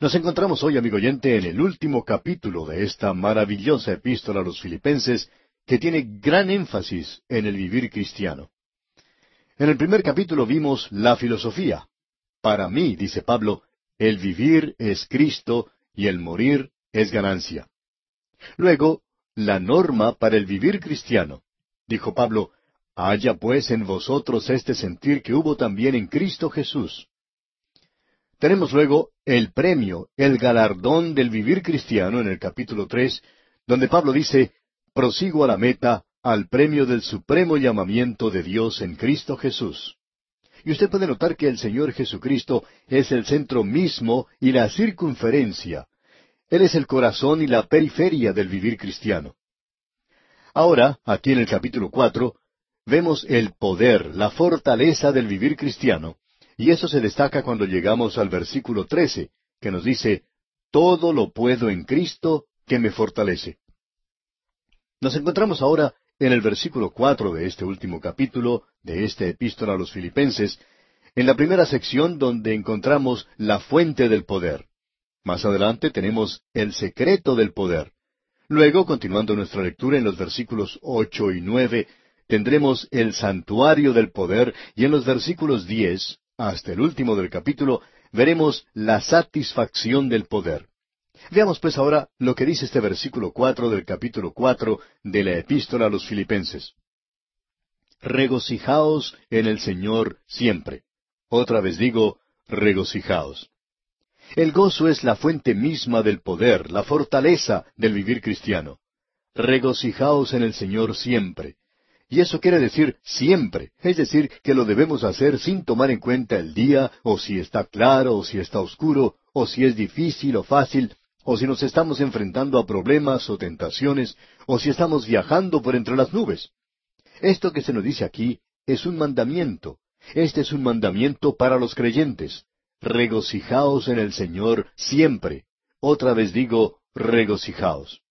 Nos encontramos hoy, amigo oyente, en el último capítulo de esta maravillosa epístola a los filipenses que tiene gran énfasis en el vivir cristiano. En el primer capítulo vimos la filosofía. Para mí, dice Pablo, el vivir es Cristo y el morir es ganancia. Luego, la norma para el vivir cristiano. Dijo Pablo, haya pues en vosotros este sentir que hubo también en Cristo Jesús. Tenemos luego el premio, el galardón del vivir cristiano en el capítulo tres, donde Pablo dice, prosigo a la meta, al premio del supremo llamamiento de Dios en Cristo Jesús. Y usted puede notar que el Señor Jesucristo es el centro mismo y la circunferencia. Él es el corazón y la periferia del vivir cristiano. Ahora, aquí en el capítulo cuatro, vemos el poder, la fortaleza del vivir cristiano, y eso se destaca cuando llegamos al versículo trece, que nos dice, Todo lo puedo en Cristo que me fortalece. Nos encontramos ahora en el versículo cuatro de este último capítulo de esta epístola a los filipenses, en la primera sección donde encontramos la fuente del poder. Más adelante tenemos el secreto del poder. Luego, continuando nuestra lectura en los versículos ocho y nueve, tendremos el santuario del poder y en los versículos diez hasta el último del capítulo veremos la satisfacción del poder. Veamos pues ahora lo que dice este versículo cuatro del capítulo cuatro de la epístola a los filipenses. Regocijaos en el Señor siempre. Otra vez digo, regocijaos. El gozo es la fuente misma del poder, la fortaleza del vivir cristiano. Regocijaos en el Señor siempre. Y eso quiere decir siempre, es decir, que lo debemos hacer sin tomar en cuenta el día, o si está claro, o si está oscuro, o si es difícil o fácil, o si nos estamos enfrentando a problemas o tentaciones, o si estamos viajando por entre las nubes. Esto que se nos dice aquí es un mandamiento. Este es un mandamiento para los creyentes regocijaos en el Señor siempre. Otra vez digo, regocijaos.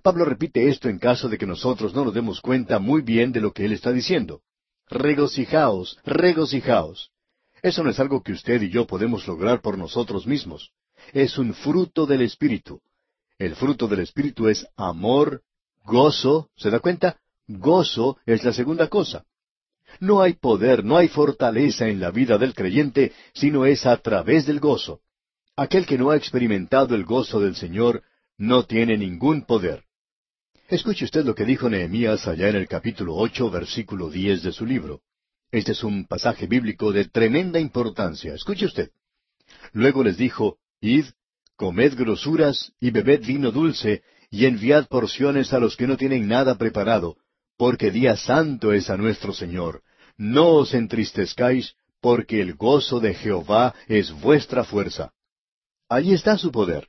Pablo repite esto en caso de que nosotros no nos demos cuenta muy bien de lo que él está diciendo. Regocijaos, regocijaos. Eso no es algo que usted y yo podemos lograr por nosotros mismos. Es un fruto del Espíritu. El fruto del Espíritu es amor, gozo, ¿se da cuenta? Gozo es la segunda cosa. No hay poder, no hay fortaleza en la vida del creyente, sino es a través del gozo. Aquel que no ha experimentado el gozo del Señor no tiene ningún poder. Escuche usted lo que dijo Nehemías allá en el capítulo ocho, versículo diez de su libro. Este es un pasaje bíblico de tremenda importancia. Escuche usted. Luego les dijo, Id, comed grosuras y bebed vino dulce, y enviad porciones a los que no tienen nada preparado, porque día santo es a nuestro Señor. No os entristezcáis, porque el gozo de Jehová es vuestra fuerza. Allí está su poder.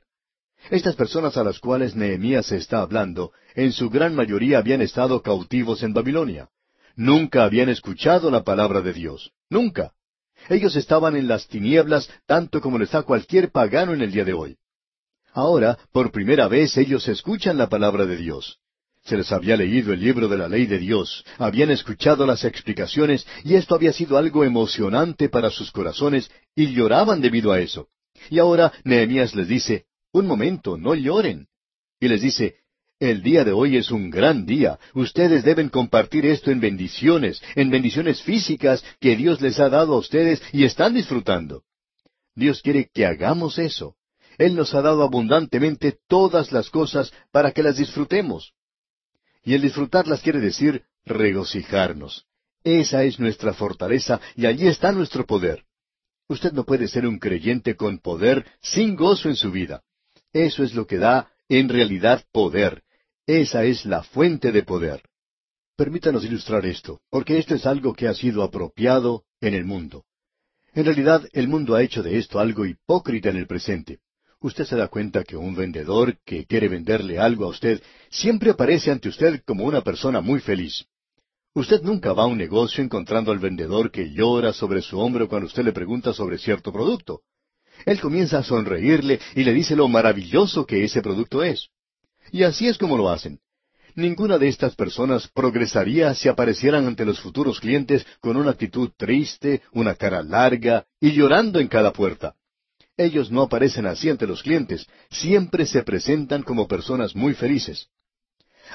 Estas personas a las cuales Nehemías está hablando, en su gran mayoría habían estado cautivos en Babilonia. Nunca habían escuchado la palabra de Dios. Nunca. Ellos estaban en las tinieblas tanto como lo está cualquier pagano en el día de hoy. Ahora, por primera vez, ellos escuchan la palabra de Dios. Se les había leído el libro de la ley de Dios, habían escuchado las explicaciones y esto había sido algo emocionante para sus corazones y lloraban debido a eso. Y ahora Nehemías les dice, un momento, no lloren. Y les dice, el día de hoy es un gran día. Ustedes deben compartir esto en bendiciones, en bendiciones físicas que Dios les ha dado a ustedes y están disfrutando. Dios quiere que hagamos eso. Él nos ha dado abundantemente todas las cosas para que las disfrutemos. Y el disfrutarlas quiere decir regocijarnos. Esa es nuestra fortaleza y allí está nuestro poder. Usted no puede ser un creyente con poder sin gozo en su vida. Eso es lo que da en realidad poder. Esa es la fuente de poder. Permítanos ilustrar esto, porque esto es algo que ha sido apropiado en el mundo. En realidad, el mundo ha hecho de esto algo hipócrita en el presente usted se da cuenta que un vendedor que quiere venderle algo a usted siempre aparece ante usted como una persona muy feliz. Usted nunca va a un negocio encontrando al vendedor que llora sobre su hombro cuando usted le pregunta sobre cierto producto. Él comienza a sonreírle y le dice lo maravilloso que ese producto es. Y así es como lo hacen. Ninguna de estas personas progresaría si aparecieran ante los futuros clientes con una actitud triste, una cara larga y llorando en cada puerta. Ellos no aparecen así ante los clientes, siempre se presentan como personas muy felices.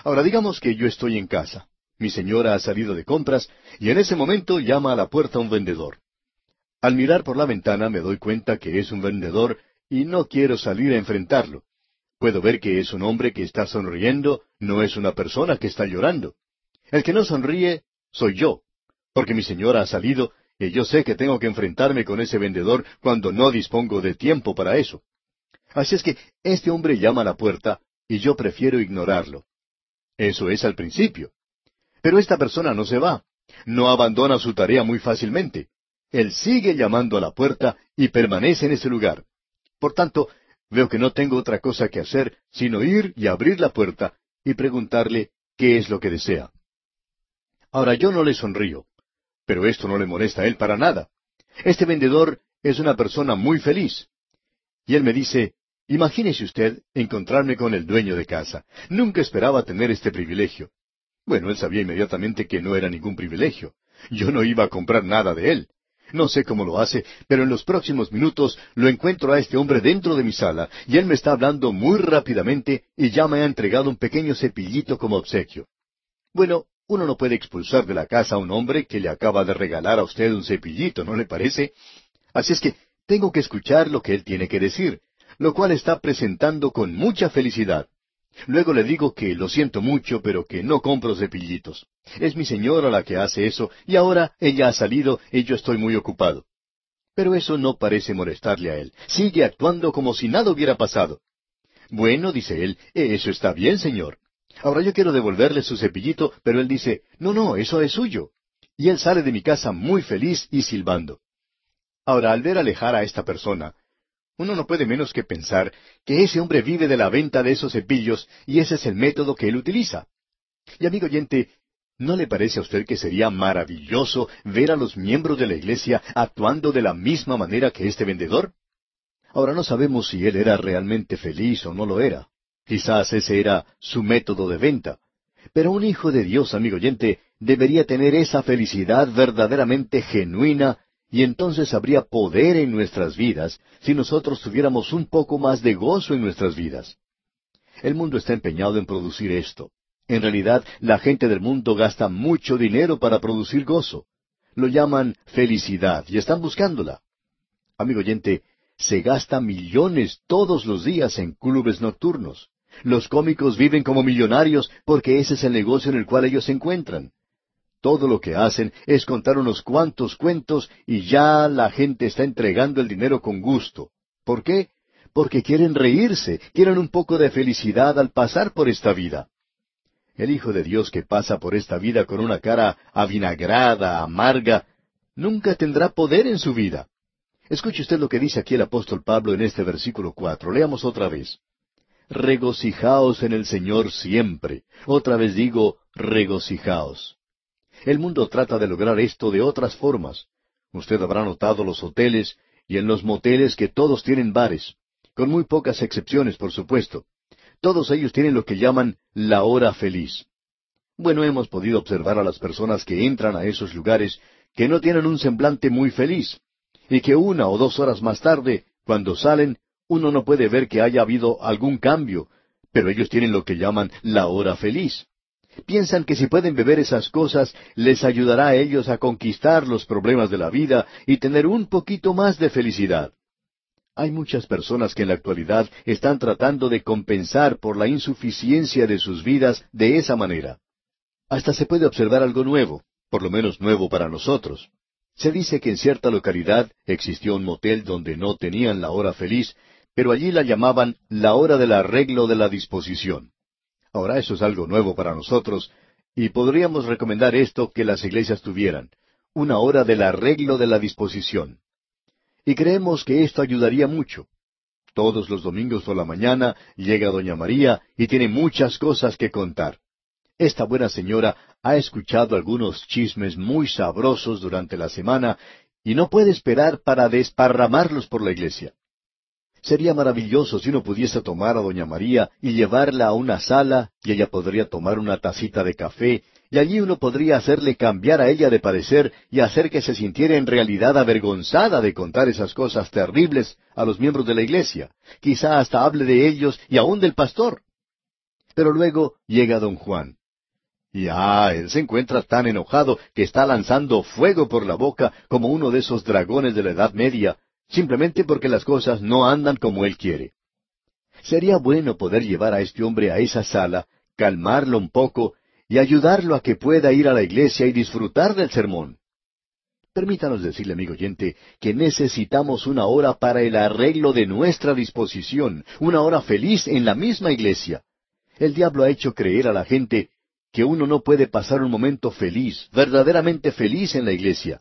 Ahora digamos que yo estoy en casa, mi señora ha salido de compras y en ese momento llama a la puerta un vendedor. Al mirar por la ventana me doy cuenta que es un vendedor y no quiero salir a enfrentarlo. Puedo ver que es un hombre que está sonriendo, no es una persona que está llorando. El que no sonríe soy yo, porque mi señora ha salido y yo sé que tengo que enfrentarme con ese vendedor cuando no dispongo de tiempo para eso. Así es que este hombre llama a la puerta y yo prefiero ignorarlo. Eso es al principio. Pero esta persona no se va, no abandona su tarea muy fácilmente. Él sigue llamando a la puerta y permanece en ese lugar. Por tanto, veo que no tengo otra cosa que hacer sino ir y abrir la puerta y preguntarle qué es lo que desea. Ahora yo no le sonrío, pero esto no le molesta a él para nada. Este vendedor es una persona muy feliz. Y él me dice, imagínese usted encontrarme con el dueño de casa. Nunca esperaba tener este privilegio. Bueno, él sabía inmediatamente que no era ningún privilegio. Yo no iba a comprar nada de él. No sé cómo lo hace, pero en los próximos minutos lo encuentro a este hombre dentro de mi sala, y él me está hablando muy rápidamente y ya me ha entregado un pequeño cepillito como obsequio. Bueno, uno no puede expulsar de la casa a un hombre que le acaba de regalar a usted un cepillito, ¿no le parece? Así es que tengo que escuchar lo que él tiene que decir, lo cual está presentando con mucha felicidad. Luego le digo que lo siento mucho, pero que no compro cepillitos. Es mi señora la que hace eso, y ahora ella ha salido y yo estoy muy ocupado. Pero eso no parece molestarle a él. Sigue actuando como si nada hubiera pasado. Bueno, dice él, eso está bien, señor. Ahora yo quiero devolverle su cepillito, pero él dice, no, no, eso es suyo. Y él sale de mi casa muy feliz y silbando. Ahora, al ver alejar a esta persona, uno no puede menos que pensar que ese hombre vive de la venta de esos cepillos y ese es el método que él utiliza. Y amigo oyente, ¿no le parece a usted que sería maravilloso ver a los miembros de la iglesia actuando de la misma manera que este vendedor? Ahora no sabemos si él era realmente feliz o no lo era. Quizás ese era su método de venta. Pero un hijo de Dios, amigo oyente, debería tener esa felicidad verdaderamente genuina y entonces habría poder en nuestras vidas si nosotros tuviéramos un poco más de gozo en nuestras vidas. El mundo está empeñado en producir esto. En realidad, la gente del mundo gasta mucho dinero para producir gozo. Lo llaman felicidad y están buscándola. Amigo oyente, se gasta millones todos los días en clubes nocturnos. Los cómicos viven como millonarios porque ese es el negocio en el cual ellos se encuentran. Todo lo que hacen es contar unos cuantos cuentos y ya la gente está entregando el dinero con gusto. ¿Por qué? Porque quieren reírse, quieren un poco de felicidad al pasar por esta vida. El Hijo de Dios que pasa por esta vida con una cara avinagrada, amarga, nunca tendrá poder en su vida. Escuche usted lo que dice aquí el apóstol Pablo en este versículo cuatro. Leamos otra vez. Regocijaos en el Señor siempre. Otra vez digo, regocijaos. El mundo trata de lograr esto de otras formas. Usted habrá notado los hoteles y en los moteles que todos tienen bares, con muy pocas excepciones, por supuesto. Todos ellos tienen lo que llaman la hora feliz. Bueno, hemos podido observar a las personas que entran a esos lugares que no tienen un semblante muy feliz, y que una o dos horas más tarde, cuando salen, uno no puede ver que haya habido algún cambio, pero ellos tienen lo que llaman la hora feliz. Piensan que si pueden beber esas cosas les ayudará a ellos a conquistar los problemas de la vida y tener un poquito más de felicidad. Hay muchas personas que en la actualidad están tratando de compensar por la insuficiencia de sus vidas de esa manera. Hasta se puede observar algo nuevo, por lo menos nuevo para nosotros. Se dice que en cierta localidad existió un motel donde no tenían la hora feliz, pero allí la llamaban la hora del arreglo de la disposición. Ahora eso es algo nuevo para nosotros y podríamos recomendar esto que las iglesias tuvieran, una hora del arreglo de la disposición. Y creemos que esto ayudaría mucho. Todos los domingos por la mañana llega doña María y tiene muchas cosas que contar. Esta buena señora ha escuchado algunos chismes muy sabrosos durante la semana y no puede esperar para desparramarlos por la iglesia. Sería maravilloso si uno pudiese tomar a doña María y llevarla a una sala y ella podría tomar una tacita de café y allí uno podría hacerle cambiar a ella de parecer y hacer que se sintiera en realidad avergonzada de contar esas cosas terribles a los miembros de la iglesia. Quizá hasta hable de ellos y aún del pastor. Pero luego llega don Juan. Y ah, él se encuentra tan enojado que está lanzando fuego por la boca como uno de esos dragones de la Edad Media, simplemente porque las cosas no andan como él quiere. Sería bueno poder llevar a este hombre a esa sala, calmarlo un poco y ayudarlo a que pueda ir a la iglesia y disfrutar del sermón. Permítanos decirle, amigo oyente, que necesitamos una hora para el arreglo de nuestra disposición, una hora feliz en la misma iglesia. El diablo ha hecho creer a la gente que uno no puede pasar un momento feliz, verdaderamente feliz en la iglesia.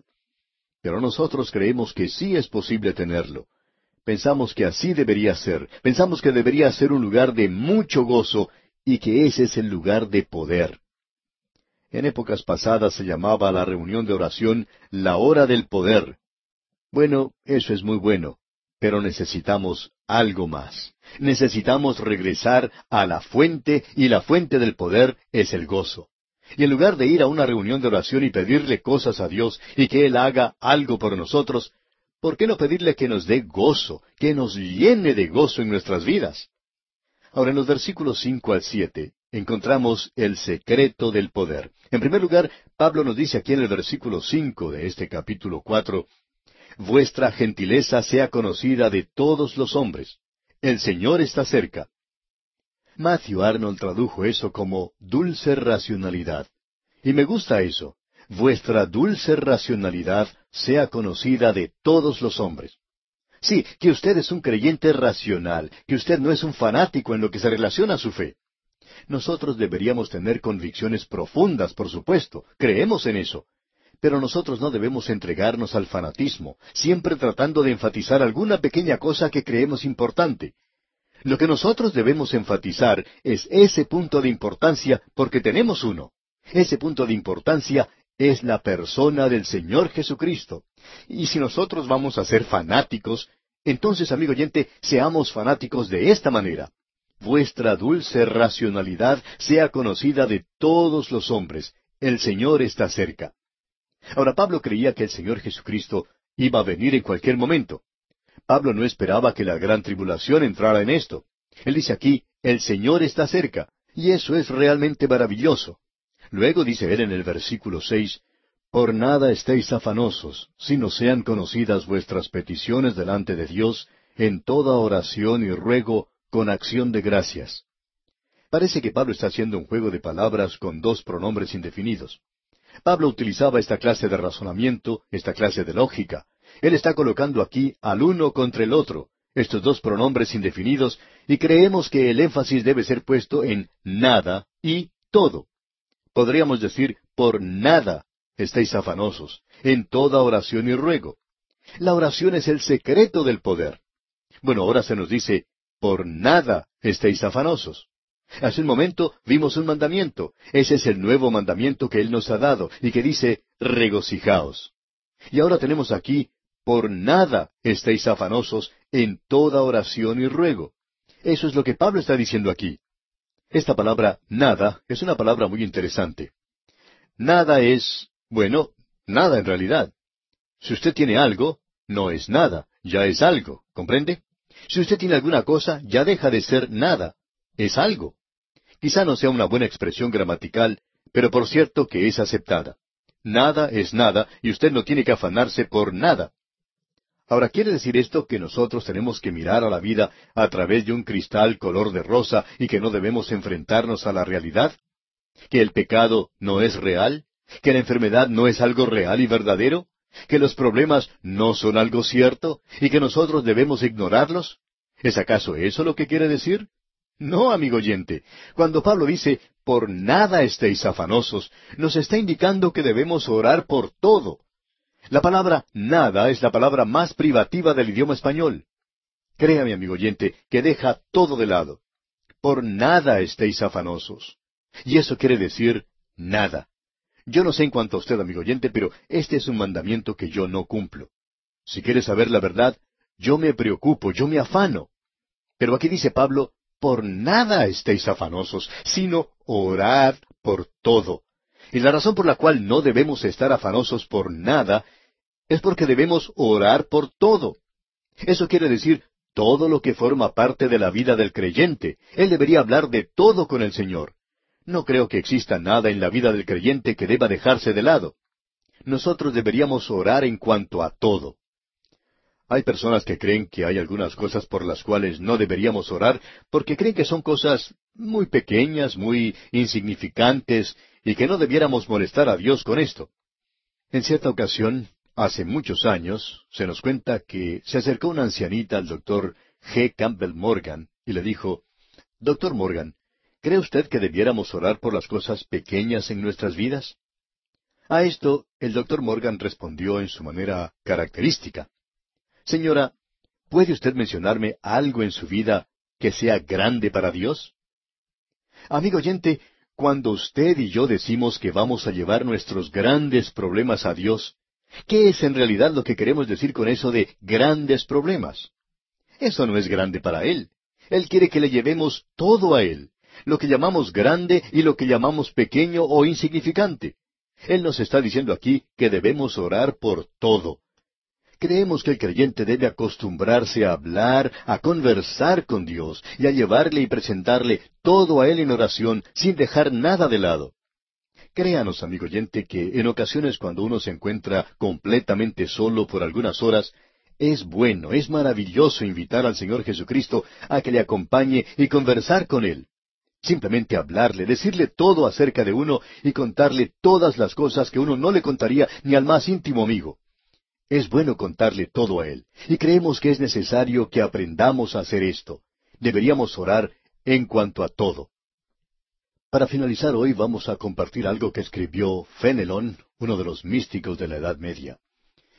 Pero nosotros creemos que sí es posible tenerlo. Pensamos que así debería ser. Pensamos que debería ser un lugar de mucho gozo y que ese es el lugar de poder. En épocas pasadas se llamaba la reunión de oración la hora del poder. Bueno, eso es muy bueno, pero necesitamos algo más. Necesitamos regresar a la fuente y la fuente del poder es el gozo. Y en lugar de ir a una reunión de oración y pedirle cosas a Dios y que Él haga algo por nosotros, ¿por qué no pedirle que nos dé gozo, que nos llene de gozo en nuestras vidas? Ahora en los versículos cinco al siete encontramos el secreto del poder. En primer lugar, Pablo nos dice aquí en el versículo cinco de este capítulo cuatro, Vuestra gentileza sea conocida de todos los hombres. El Señor está cerca. Matthew Arnold tradujo eso como dulce racionalidad. Y me gusta eso. Vuestra dulce racionalidad sea conocida de todos los hombres. Sí, que usted es un creyente racional, que usted no es un fanático en lo que se relaciona a su fe. Nosotros deberíamos tener convicciones profundas, por supuesto, creemos en eso. Pero nosotros no debemos entregarnos al fanatismo, siempre tratando de enfatizar alguna pequeña cosa que creemos importante. Lo que nosotros debemos enfatizar es ese punto de importancia porque tenemos uno. Ese punto de importancia es la persona del Señor Jesucristo. Y si nosotros vamos a ser fanáticos, entonces, amigo oyente, seamos fanáticos de esta manera vuestra dulce racionalidad sea conocida de todos los hombres. El Señor está cerca. Ahora Pablo creía que el Señor Jesucristo iba a venir en cualquier momento. Pablo no esperaba que la gran tribulación entrara en esto. Él dice aquí, el Señor está cerca, y eso es realmente maravilloso. Luego dice él en el versículo seis, Por nada estéis afanosos, sino sean conocidas vuestras peticiones delante de Dios, en toda oración y ruego con acción de gracias. Parece que Pablo está haciendo un juego de palabras con dos pronombres indefinidos. Pablo utilizaba esta clase de razonamiento, esta clase de lógica. Él está colocando aquí al uno contra el otro, estos dos pronombres indefinidos, y creemos que el énfasis debe ser puesto en nada y todo. Podríamos decir, por nada estéis afanosos, en toda oración y ruego. La oración es el secreto del poder. Bueno, ahora se nos dice, por nada estéis afanosos. Hace un momento vimos un mandamiento. Ese es el nuevo mandamiento que Él nos ha dado y que dice, regocijaos. Y ahora tenemos aquí, por nada estéis afanosos en toda oración y ruego. Eso es lo que Pablo está diciendo aquí. Esta palabra nada es una palabra muy interesante. Nada es, bueno, nada en realidad. Si usted tiene algo, no es nada, ya es algo, ¿comprende? Si usted tiene alguna cosa, ya deja de ser nada. Es algo. Quizá no sea una buena expresión gramatical, pero por cierto que es aceptada. Nada es nada y usted no tiene que afanarse por nada. Ahora, ¿quiere decir esto que nosotros tenemos que mirar a la vida a través de un cristal color de rosa y que no debemos enfrentarnos a la realidad? ¿Que el pecado no es real? ¿Que la enfermedad no es algo real y verdadero? que los problemas no son algo cierto y que nosotros debemos ignorarlos? ¿Es acaso eso lo que quiere decir? No, amigo oyente. Cuando Pablo dice, por nada estéis afanosos, nos está indicando que debemos orar por todo. La palabra nada es la palabra más privativa del idioma español. Créame, amigo oyente, que deja todo de lado. Por nada estéis afanosos. Y eso quiere decir nada. Yo no sé en cuanto a usted, amigo oyente, pero este es un mandamiento que yo no cumplo. Si quiere saber la verdad, yo me preocupo, yo me afano. Pero aquí dice Pablo, por nada estéis afanosos, sino orad por todo. Y la razón por la cual no debemos estar afanosos por nada es porque debemos orar por todo. Eso quiere decir todo lo que forma parte de la vida del creyente. Él debería hablar de todo con el Señor. No creo que exista nada en la vida del creyente que deba dejarse de lado. Nosotros deberíamos orar en cuanto a todo. Hay personas que creen que hay algunas cosas por las cuales no deberíamos orar porque creen que son cosas muy pequeñas, muy insignificantes y que no debiéramos molestar a Dios con esto. En cierta ocasión, hace muchos años, se nos cuenta que se acercó una ancianita al doctor G. Campbell Morgan y le dijo, Doctor Morgan, ¿cree usted que debiéramos orar por las cosas pequeñas en nuestras vidas? A esto el doctor Morgan respondió en su manera característica. Señora, ¿puede usted mencionarme algo en su vida que sea grande para Dios? Amigo oyente, cuando usted y yo decimos que vamos a llevar nuestros grandes problemas a Dios, ¿qué es en realidad lo que queremos decir con eso de grandes problemas? Eso no es grande para Él. Él quiere que le llevemos todo a Él, lo que llamamos grande y lo que llamamos pequeño o insignificante. Él nos está diciendo aquí que debemos orar por todo, Creemos que el creyente debe acostumbrarse a hablar, a conversar con Dios y a llevarle y presentarle todo a Él en oración sin dejar nada de lado. Créanos, amigo oyente, que en ocasiones cuando uno se encuentra completamente solo por algunas horas, es bueno, es maravilloso invitar al Señor Jesucristo a que le acompañe y conversar con Él. Simplemente hablarle, decirle todo acerca de uno y contarle todas las cosas que uno no le contaría ni al más íntimo amigo. Es bueno contarle todo a Él, y creemos que es necesario que aprendamos a hacer esto. Deberíamos orar en cuanto a todo. Para finalizar hoy vamos a compartir algo que escribió Fenelon, uno de los místicos de la Edad Media.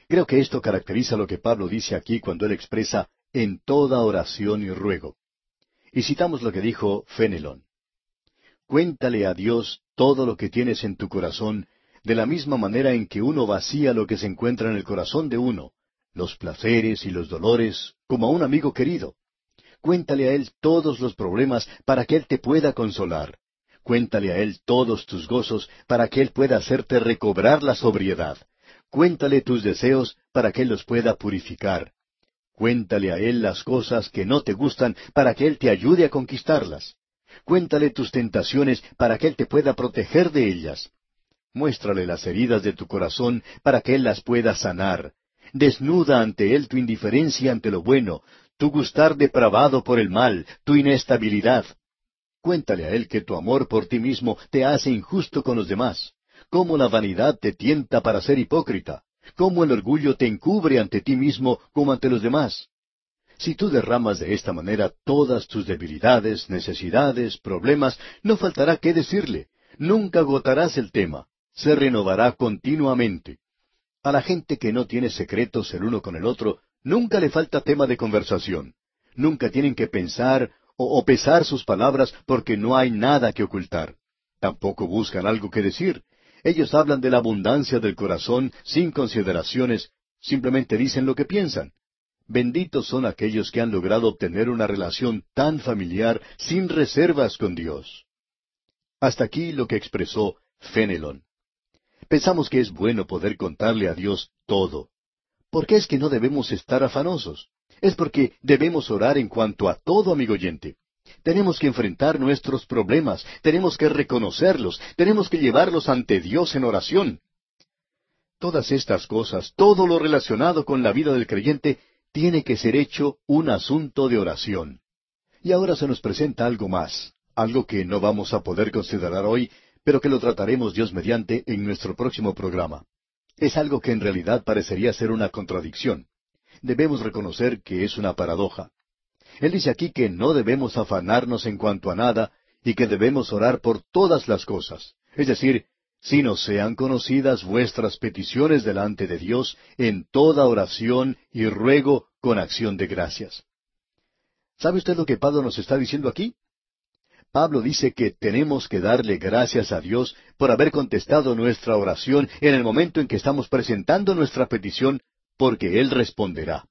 Creo que esto caracteriza lo que Pablo dice aquí cuando él expresa en toda oración y ruego. Y citamos lo que dijo Fenelon. Cuéntale a Dios todo lo que tienes en tu corazón de la misma manera en que uno vacía lo que se encuentra en el corazón de uno, los placeres y los dolores, como a un amigo querido. Cuéntale a Él todos los problemas para que Él te pueda consolar. Cuéntale a Él todos tus gozos para que Él pueda hacerte recobrar la sobriedad. Cuéntale tus deseos para que Él los pueda purificar. Cuéntale a Él las cosas que no te gustan para que Él te ayude a conquistarlas. Cuéntale tus tentaciones para que Él te pueda proteger de ellas. Muéstrale las heridas de tu corazón para que Él las pueda sanar. Desnuda ante Él tu indiferencia ante lo bueno, tu gustar depravado por el mal, tu inestabilidad. Cuéntale a Él que tu amor por ti mismo te hace injusto con los demás, cómo la vanidad te tienta para ser hipócrita, cómo el orgullo te encubre ante ti mismo como ante los demás. Si tú derramas de esta manera todas tus debilidades, necesidades, problemas, no faltará qué decirle. Nunca agotarás el tema se renovará continuamente. A la gente que no tiene secretos el uno con el otro, nunca le falta tema de conversación. Nunca tienen que pensar o, pesar sus palabras porque no hay nada que ocultar. Tampoco buscan algo que decir. Ellos hablan de la abundancia del corazón sin consideraciones, simplemente dicen lo que piensan. Benditos son aquellos que han logrado obtener una relación tan familiar sin reservas con Dios. Hasta aquí lo que expresó Fenelon. Pensamos que es bueno poder contarle a Dios todo. ¿Por qué es que no debemos estar afanosos? Es porque debemos orar en cuanto a todo, amigo oyente. Tenemos que enfrentar nuestros problemas, tenemos que reconocerlos, tenemos que llevarlos ante Dios en oración. Todas estas cosas, todo lo relacionado con la vida del creyente, tiene que ser hecho un asunto de oración. Y ahora se nos presenta algo más, algo que no vamos a poder considerar hoy, pero que lo trataremos Dios mediante en nuestro próximo programa. Es algo que en realidad parecería ser una contradicción. Debemos reconocer que es una paradoja. Él dice aquí que no debemos afanarnos en cuanto a nada y que debemos orar por todas las cosas. Es decir, si nos sean conocidas vuestras peticiones delante de Dios en toda oración y ruego con acción de gracias. ¿Sabe usted lo que Pablo nos está diciendo aquí? Pablo dice que tenemos que darle gracias a Dios por haber contestado nuestra oración en el momento en que estamos presentando nuestra petición, porque Él responderá.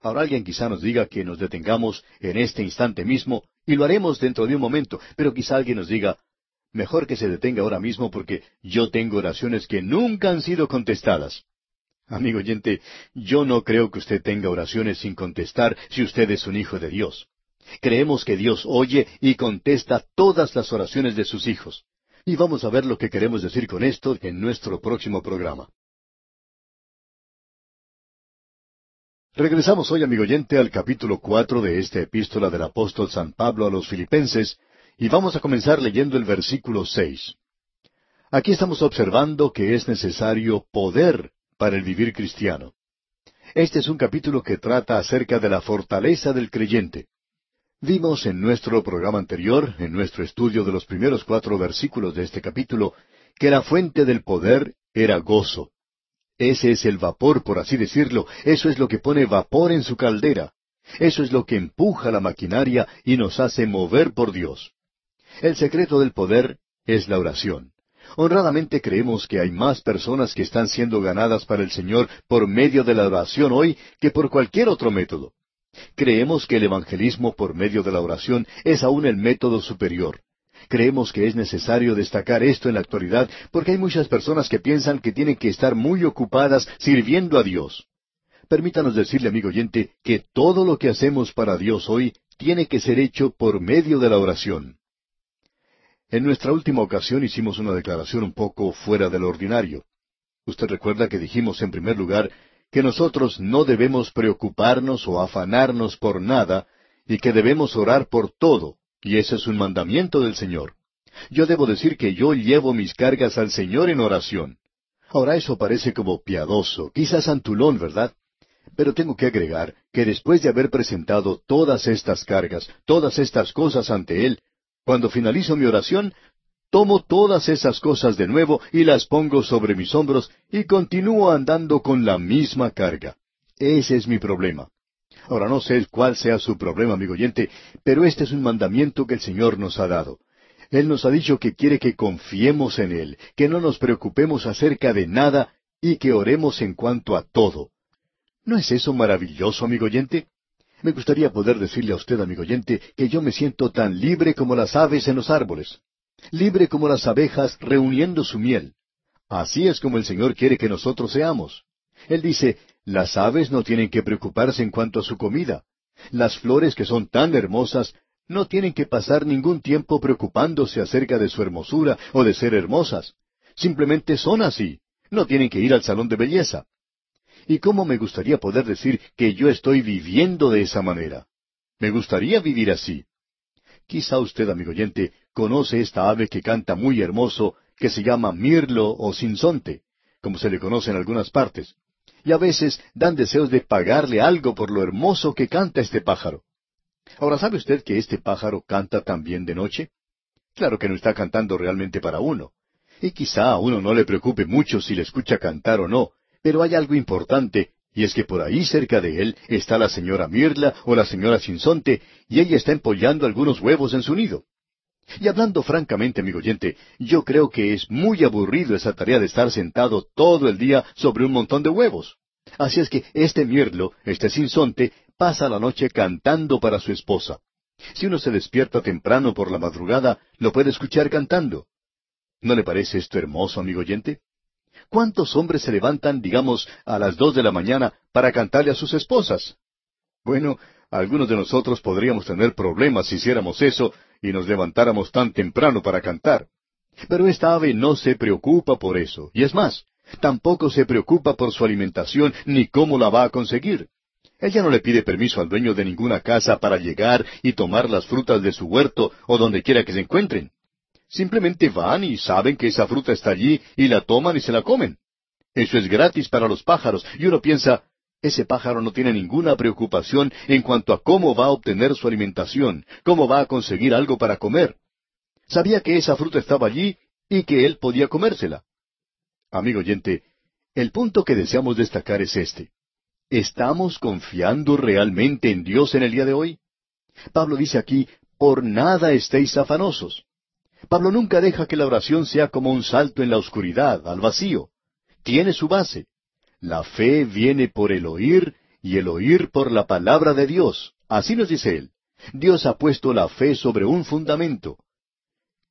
Ahora alguien quizá nos diga que nos detengamos en este instante mismo, y lo haremos dentro de un momento, pero quizá alguien nos diga, mejor que se detenga ahora mismo porque yo tengo oraciones que nunca han sido contestadas. Amigo oyente, yo no creo que usted tenga oraciones sin contestar si usted es un hijo de Dios. Creemos que Dios oye y contesta todas las oraciones de sus hijos. Y vamos a ver lo que queremos decir con esto en nuestro próximo programa. Regresamos hoy, amigo oyente, al capítulo cuatro de esta epístola del apóstol San Pablo a los Filipenses, y vamos a comenzar leyendo el versículo seis. Aquí estamos observando que es necesario poder para el vivir cristiano. Este es un capítulo que trata acerca de la fortaleza del creyente. Vimos en nuestro programa anterior, en nuestro estudio de los primeros cuatro versículos de este capítulo, que la fuente del poder era gozo. Ese es el vapor, por así decirlo, eso es lo que pone vapor en su caldera. Eso es lo que empuja la maquinaria y nos hace mover por Dios. El secreto del poder es la oración. Honradamente creemos que hay más personas que están siendo ganadas para el Señor por medio de la oración hoy que por cualquier otro método. Creemos que el evangelismo por medio de la oración es aún el método superior. Creemos que es necesario destacar esto en la actualidad porque hay muchas personas que piensan que tienen que estar muy ocupadas sirviendo a Dios. Permítanos decirle, amigo oyente, que todo lo que hacemos para Dios hoy tiene que ser hecho por medio de la oración. En nuestra última ocasión hicimos una declaración un poco fuera del ordinario. Usted recuerda que dijimos en primer lugar que nosotros no debemos preocuparnos o afanarnos por nada, y que debemos orar por todo, y ese es un mandamiento del Señor. Yo debo decir que yo llevo mis cargas al Señor en oración. Ahora eso parece como piadoso, quizás antulón, ¿verdad? Pero tengo que agregar que después de haber presentado todas estas cargas, todas estas cosas ante Él, cuando finalizo mi oración, Tomo todas esas cosas de nuevo y las pongo sobre mis hombros y continúo andando con la misma carga. Ese es mi problema. Ahora no sé cuál sea su problema, amigo oyente, pero este es un mandamiento que el Señor nos ha dado. Él nos ha dicho que quiere que confiemos en Él, que no nos preocupemos acerca de nada y que oremos en cuanto a todo. ¿No es eso maravilloso, amigo oyente? Me gustaría poder decirle a usted, amigo oyente, que yo me siento tan libre como las aves en los árboles libre como las abejas reuniendo su miel. Así es como el Señor quiere que nosotros seamos. Él dice, las aves no tienen que preocuparse en cuanto a su comida. Las flores que son tan hermosas no tienen que pasar ningún tiempo preocupándose acerca de su hermosura o de ser hermosas. Simplemente son así. No tienen que ir al salón de belleza. ¿Y cómo me gustaría poder decir que yo estoy viviendo de esa manera? Me gustaría vivir así. Quizá usted, amigo oyente, conoce esta ave que canta muy hermoso, que se llama mirlo o sinsonte, como se le conoce en algunas partes. Y a veces dan deseos de pagarle algo por lo hermoso que canta este pájaro. Ahora, ¿sabe usted que este pájaro canta también de noche? Claro que no está cantando realmente para uno. Y quizá a uno no le preocupe mucho si le escucha cantar o no, pero hay algo importante y es que por ahí cerca de él está la señora Mirla o la señora Sinsonte, y ella está empollando algunos huevos en su nido. Y hablando francamente, amigo oyente, yo creo que es muy aburrido esa tarea de estar sentado todo el día sobre un montón de huevos. Así es que este mirlo, este sinsonte, pasa la noche cantando para su esposa. Si uno se despierta temprano por la madrugada, lo puede escuchar cantando. ¿No le parece esto hermoso, amigo oyente? ¿Cuántos hombres se levantan, digamos, a las dos de la mañana para cantarle a sus esposas? Bueno, algunos de nosotros podríamos tener problemas si hiciéramos eso y nos levantáramos tan temprano para cantar. Pero esta ave no se preocupa por eso, y es más, tampoco se preocupa por su alimentación ni cómo la va a conseguir. Ella no le pide permiso al dueño de ninguna casa para llegar y tomar las frutas de su huerto o donde quiera que se encuentren. Simplemente van y saben que esa fruta está allí y la toman y se la comen. Eso es gratis para los pájaros y uno piensa, ese pájaro no tiene ninguna preocupación en cuanto a cómo va a obtener su alimentación, cómo va a conseguir algo para comer. Sabía que esa fruta estaba allí y que él podía comérsela. Amigo oyente, el punto que deseamos destacar es este. ¿Estamos confiando realmente en Dios en el día de hoy? Pablo dice aquí, por nada estéis afanosos. Pablo nunca deja que la oración sea como un salto en la oscuridad, al vacío. Tiene su base. La fe viene por el oír y el oír por la palabra de Dios. Así nos dice él. Dios ha puesto la fe sobre un fundamento.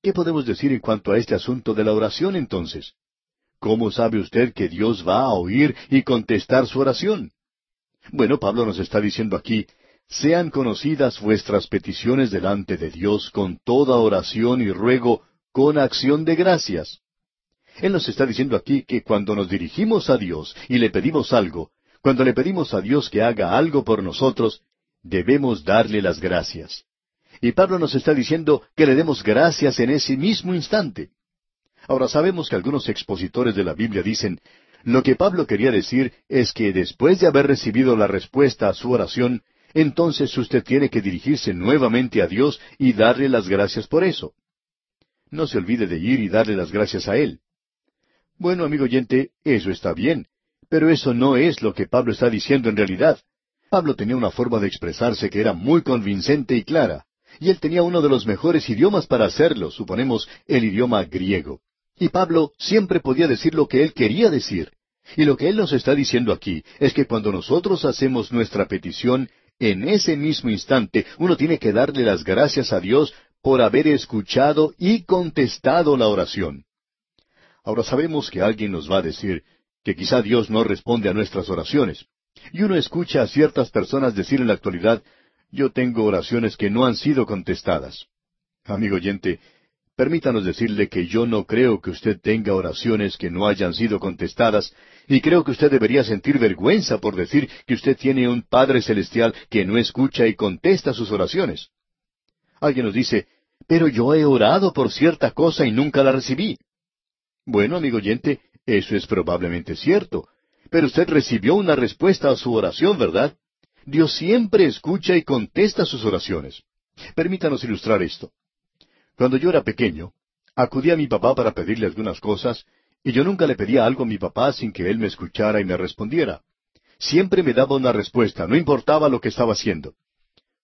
¿Qué podemos decir en cuanto a este asunto de la oración entonces? ¿Cómo sabe usted que Dios va a oír y contestar su oración? Bueno, Pablo nos está diciendo aquí, sean conocidas vuestras peticiones delante de Dios con toda oración y ruego, con acción de gracias. Él nos está diciendo aquí que cuando nos dirigimos a Dios y le pedimos algo, cuando le pedimos a Dios que haga algo por nosotros, debemos darle las gracias. Y Pablo nos está diciendo que le demos gracias en ese mismo instante. Ahora sabemos que algunos expositores de la Biblia dicen, lo que Pablo quería decir es que después de haber recibido la respuesta a su oración, entonces usted tiene que dirigirse nuevamente a Dios y darle las gracias por eso. No se olvide de ir y darle las gracias a Él. Bueno, amigo oyente, eso está bien, pero eso no es lo que Pablo está diciendo en realidad. Pablo tenía una forma de expresarse que era muy convincente y clara, y él tenía uno de los mejores idiomas para hacerlo, suponemos el idioma griego. Y Pablo siempre podía decir lo que él quería decir. Y lo que él nos está diciendo aquí es que cuando nosotros hacemos nuestra petición, en ese mismo instante uno tiene que darle las gracias a Dios por haber escuchado y contestado la oración. Ahora sabemos que alguien nos va a decir que quizá Dios no responde a nuestras oraciones. Y uno escucha a ciertas personas decir en la actualidad, yo tengo oraciones que no han sido contestadas. Amigo oyente, permítanos decirle que yo no creo que usted tenga oraciones que no hayan sido contestadas, y creo que usted debería sentir vergüenza por decir que usted tiene un Padre Celestial que no escucha y contesta sus oraciones. Alguien nos dice, pero yo he orado por cierta cosa y nunca la recibí. Bueno, amigo oyente, eso es probablemente cierto, pero usted recibió una respuesta a su oración, ¿verdad? Dios siempre escucha y contesta sus oraciones. Permítanos ilustrar esto. Cuando yo era pequeño, acudí a mi papá para pedirle algunas cosas, y yo nunca le pedía algo a mi papá sin que él me escuchara y me respondiera. Siempre me daba una respuesta, no importaba lo que estaba haciendo.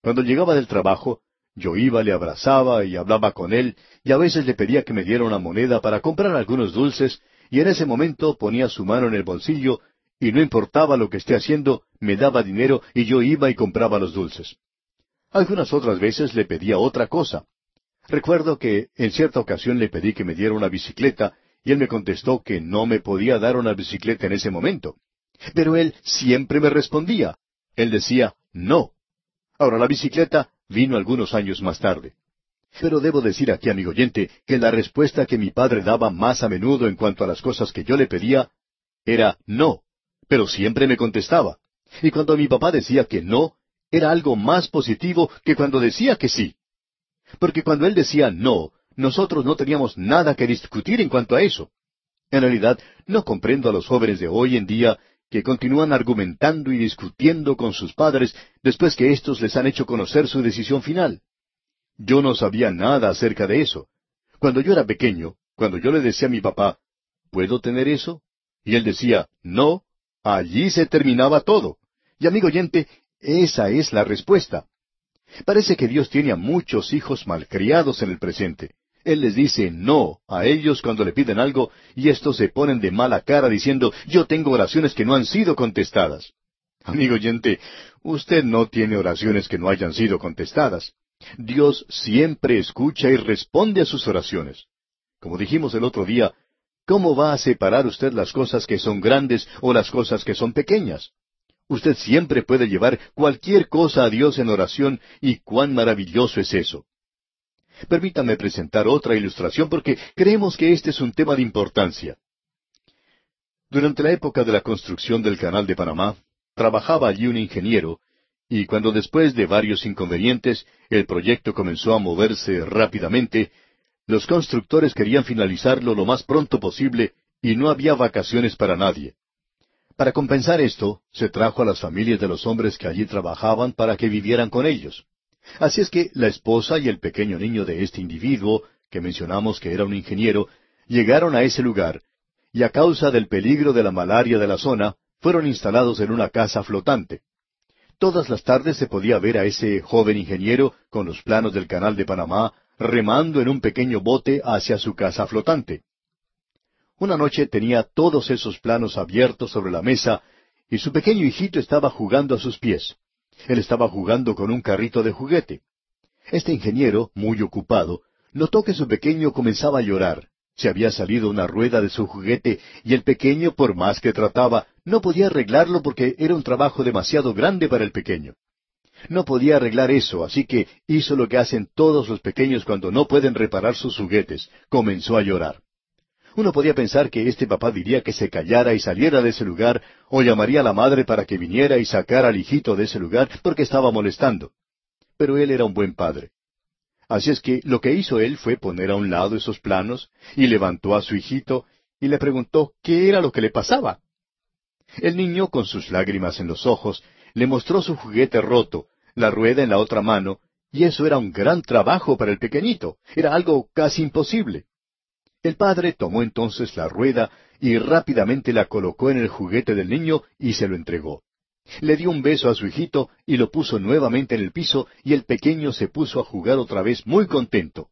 Cuando llegaba del trabajo, yo iba, le abrazaba y hablaba con él, y a veces le pedía que me diera una moneda para comprar algunos dulces, y en ese momento ponía su mano en el bolsillo y no importaba lo que esté haciendo, me daba dinero y yo iba y compraba los dulces. Algunas otras veces le pedía otra cosa. Recuerdo que en cierta ocasión le pedí que me diera una bicicleta y él me contestó que no me podía dar una bicicleta en ese momento. Pero él siempre me respondía. Él decía, no. Ahora la bicicleta vino algunos años más tarde. Pero debo decir aquí, amigo oyente, que la respuesta que mi padre daba más a menudo en cuanto a las cosas que yo le pedía era no pero siempre me contestaba. Y cuando mi papá decía que no, era algo más positivo que cuando decía que sí. Porque cuando él decía no, nosotros no teníamos nada que discutir en cuanto a eso. En realidad, no comprendo a los jóvenes de hoy en día que continúan argumentando y discutiendo con sus padres después que éstos les han hecho conocer su decisión final. Yo no sabía nada acerca de eso. Cuando yo era pequeño, cuando yo le decía a mi papá, ¿puedo tener eso? Y él decía, no, Allí se terminaba todo. Y amigo oyente, esa es la respuesta. Parece que Dios tiene a muchos hijos malcriados en el presente. Él les dice no a ellos cuando le piden algo y estos se ponen de mala cara diciendo yo tengo oraciones que no han sido contestadas. Amigo oyente, usted no tiene oraciones que no hayan sido contestadas. Dios siempre escucha y responde a sus oraciones. Como dijimos el otro día, ¿Cómo va a separar usted las cosas que son grandes o las cosas que son pequeñas? Usted siempre puede llevar cualquier cosa a Dios en oración y cuán maravilloso es eso. Permítame presentar otra ilustración porque creemos que este es un tema de importancia. Durante la época de la construcción del Canal de Panamá, trabajaba allí un ingeniero, y cuando después de varios inconvenientes el proyecto comenzó a moverse rápidamente, los constructores querían finalizarlo lo más pronto posible y no había vacaciones para nadie. Para compensar esto, se trajo a las familias de los hombres que allí trabajaban para que vivieran con ellos. Así es que la esposa y el pequeño niño de este individuo, que mencionamos que era un ingeniero, llegaron a ese lugar, y a causa del peligro de la malaria de la zona, fueron instalados en una casa flotante. Todas las tardes se podía ver a ese joven ingeniero con los planos del canal de Panamá remando en un pequeño bote hacia su casa flotante. Una noche tenía todos esos planos abiertos sobre la mesa y su pequeño hijito estaba jugando a sus pies. Él estaba jugando con un carrito de juguete. Este ingeniero, muy ocupado, notó que su pequeño comenzaba a llorar. Se había salido una rueda de su juguete y el pequeño, por más que trataba, no podía arreglarlo porque era un trabajo demasiado grande para el pequeño. No podía arreglar eso, así que hizo lo que hacen todos los pequeños cuando no pueden reparar sus juguetes. Comenzó a llorar. Uno podía pensar que este papá diría que se callara y saliera de ese lugar, o llamaría a la madre para que viniera y sacara al hijito de ese lugar porque estaba molestando. Pero él era un buen padre. Así es que lo que hizo él fue poner a un lado esos planos y levantó a su hijito y le preguntó qué era lo que le pasaba. El niño, con sus lágrimas en los ojos, le mostró su juguete roto, la rueda en la otra mano, y eso era un gran trabajo para el pequeñito, era algo casi imposible. El padre tomó entonces la rueda y rápidamente la colocó en el juguete del niño y se lo entregó. Le dio un beso a su hijito y lo puso nuevamente en el piso y el pequeño se puso a jugar otra vez muy contento.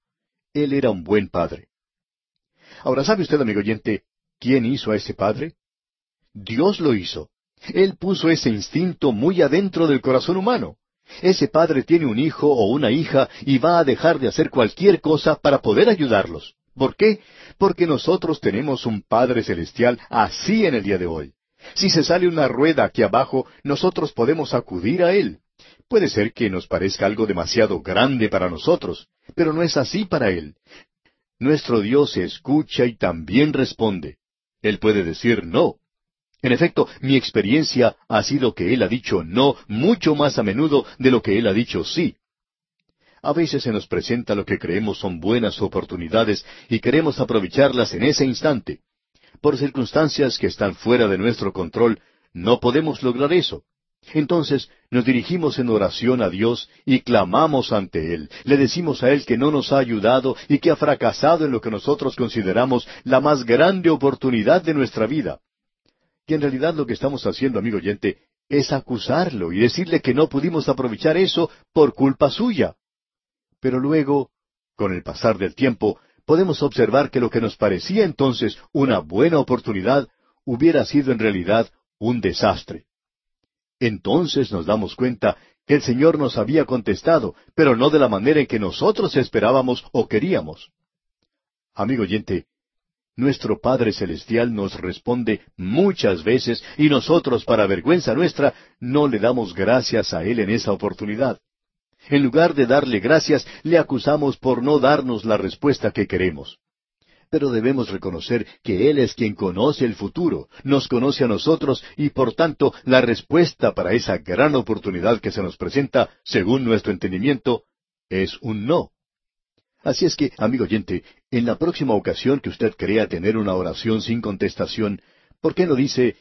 Él era un buen padre. Ahora, ¿sabe usted, amigo oyente, quién hizo a ese padre? Dios lo hizo. Él puso ese instinto muy adentro del corazón humano. Ese padre tiene un hijo o una hija y va a dejar de hacer cualquier cosa para poder ayudarlos. ¿Por qué? Porque nosotros tenemos un Padre Celestial así en el día de hoy. Si se sale una rueda aquí abajo, nosotros podemos acudir a Él. Puede ser que nos parezca algo demasiado grande para nosotros, pero no es así para Él. Nuestro Dios escucha y también responde. Él puede decir no. En efecto, mi experiencia ha sido que Él ha dicho no mucho más a menudo de lo que Él ha dicho sí. A veces se nos presenta lo que creemos son buenas oportunidades y queremos aprovecharlas en ese instante. Por circunstancias que están fuera de nuestro control, no podemos lograr eso. Entonces nos dirigimos en oración a Dios y clamamos ante Él. Le decimos a Él que no nos ha ayudado y que ha fracasado en lo que nosotros consideramos la más grande oportunidad de nuestra vida. Y en realidad lo que estamos haciendo, amigo oyente, es acusarlo y decirle que no pudimos aprovechar eso por culpa suya. Pero luego, con el pasar del tiempo, podemos observar que lo que nos parecía entonces una buena oportunidad hubiera sido en realidad un desastre. Entonces nos damos cuenta que el Señor nos había contestado, pero no de la manera en que nosotros esperábamos o queríamos. Amigo oyente, nuestro Padre Celestial nos responde muchas veces y nosotros, para vergüenza nuestra, no le damos gracias a Él en esa oportunidad. En lugar de darle gracias, le acusamos por no darnos la respuesta que queremos. Pero debemos reconocer que Él es quien conoce el futuro, nos conoce a nosotros y por tanto la respuesta para esa gran oportunidad que se nos presenta, según nuestro entendimiento, es un no. Así es que, amigo oyente, en la próxima ocasión que usted crea tener una oración sin contestación, ¿por qué no dice,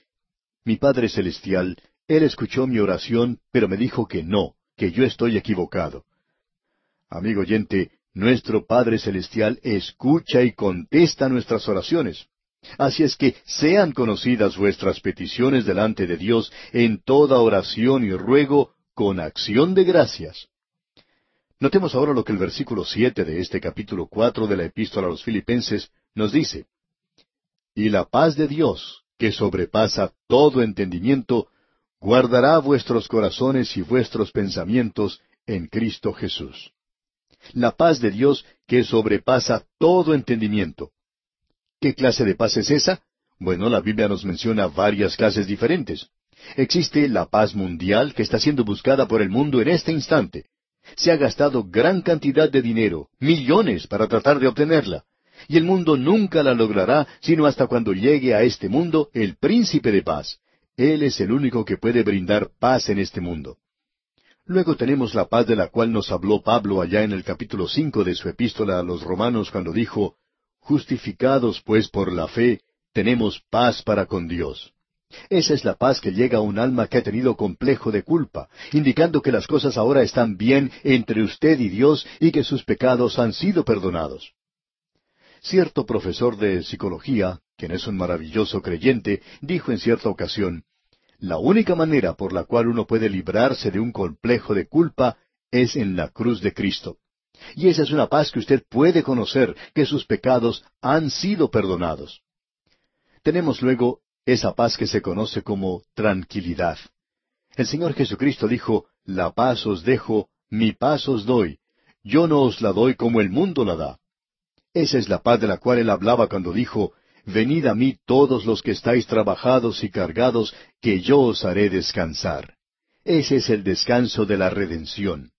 mi Padre Celestial, Él escuchó mi oración, pero me dijo que no, que yo estoy equivocado. Amigo oyente, nuestro Padre Celestial escucha y contesta nuestras oraciones. Así es que sean conocidas vuestras peticiones delante de Dios en toda oración y ruego con acción de gracias. Notemos ahora lo que el versículo siete de este capítulo cuatro de la Epístola a los Filipenses nos dice. Y la paz de Dios, que sobrepasa todo entendimiento, guardará vuestros corazones y vuestros pensamientos en Cristo Jesús. La paz de Dios que sobrepasa todo entendimiento. ¿Qué clase de paz es esa? Bueno, la Biblia nos menciona varias clases diferentes. Existe la paz mundial que está siendo buscada por el mundo en este instante. Se ha gastado gran cantidad de dinero, millones, para tratar de obtenerla. Y el mundo nunca la logrará sino hasta cuando llegue a este mundo el príncipe de paz, él es el único que puede brindar paz en este mundo. Luego tenemos la paz de la cual nos habló Pablo allá en el capítulo cinco de su epístola a los romanos cuando dijo, Justificados pues por la fe, tenemos paz para con Dios. Esa es la paz que llega a un alma que ha tenido complejo de culpa, indicando que las cosas ahora están bien entre usted y Dios y que sus pecados han sido perdonados. Cierto profesor de psicología, quien es un maravilloso creyente, dijo en cierta ocasión, la única manera por la cual uno puede librarse de un complejo de culpa es en la cruz de Cristo. Y esa es una paz que usted puede conocer, que sus pecados han sido perdonados. Tenemos luego esa paz que se conoce como tranquilidad. El Señor Jesucristo dijo, La paz os dejo, mi paz os doy. Yo no os la doy como el mundo la da. Esa es la paz de la cual él hablaba cuando dijo, Venid a mí todos los que estáis trabajados y cargados, que yo os haré descansar. Ese es el descanso de la redención.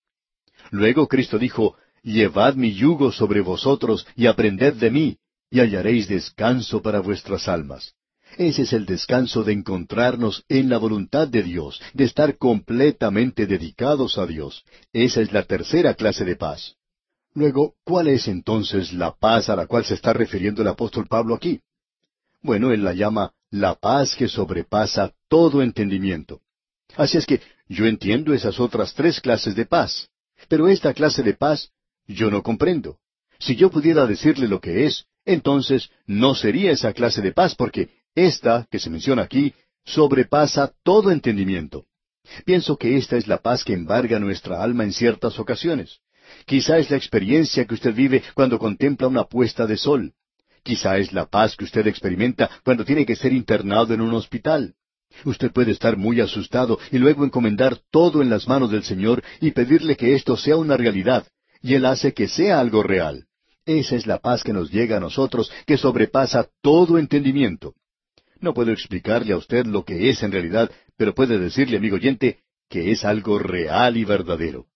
Luego Cristo dijo, Llevad mi yugo sobre vosotros y aprended de mí, y hallaréis descanso para vuestras almas. Ese es el descanso de encontrarnos en la voluntad de Dios, de estar completamente dedicados a Dios. Esa es la tercera clase de paz. Luego, ¿cuál es entonces la paz a la cual se está refiriendo el apóstol Pablo aquí? Bueno, él la llama la paz que sobrepasa todo entendimiento. Así es que yo entiendo esas otras tres clases de paz, pero esta clase de paz yo no comprendo. Si yo pudiera decirle lo que es, entonces no sería esa clase de paz porque esta, que se menciona aquí, sobrepasa todo entendimiento. Pienso que esta es la paz que embarga nuestra alma en ciertas ocasiones. Quizá es la experiencia que usted vive cuando contempla una puesta de sol. Quizá es la paz que usted experimenta cuando tiene que ser internado en un hospital. Usted puede estar muy asustado y luego encomendar todo en las manos del Señor y pedirle que esto sea una realidad, y Él hace que sea algo real. Esa es la paz que nos llega a nosotros, que sobrepasa todo entendimiento. No puedo explicarle a usted lo que es en realidad, pero puede decirle, amigo oyente, que es algo real y verdadero.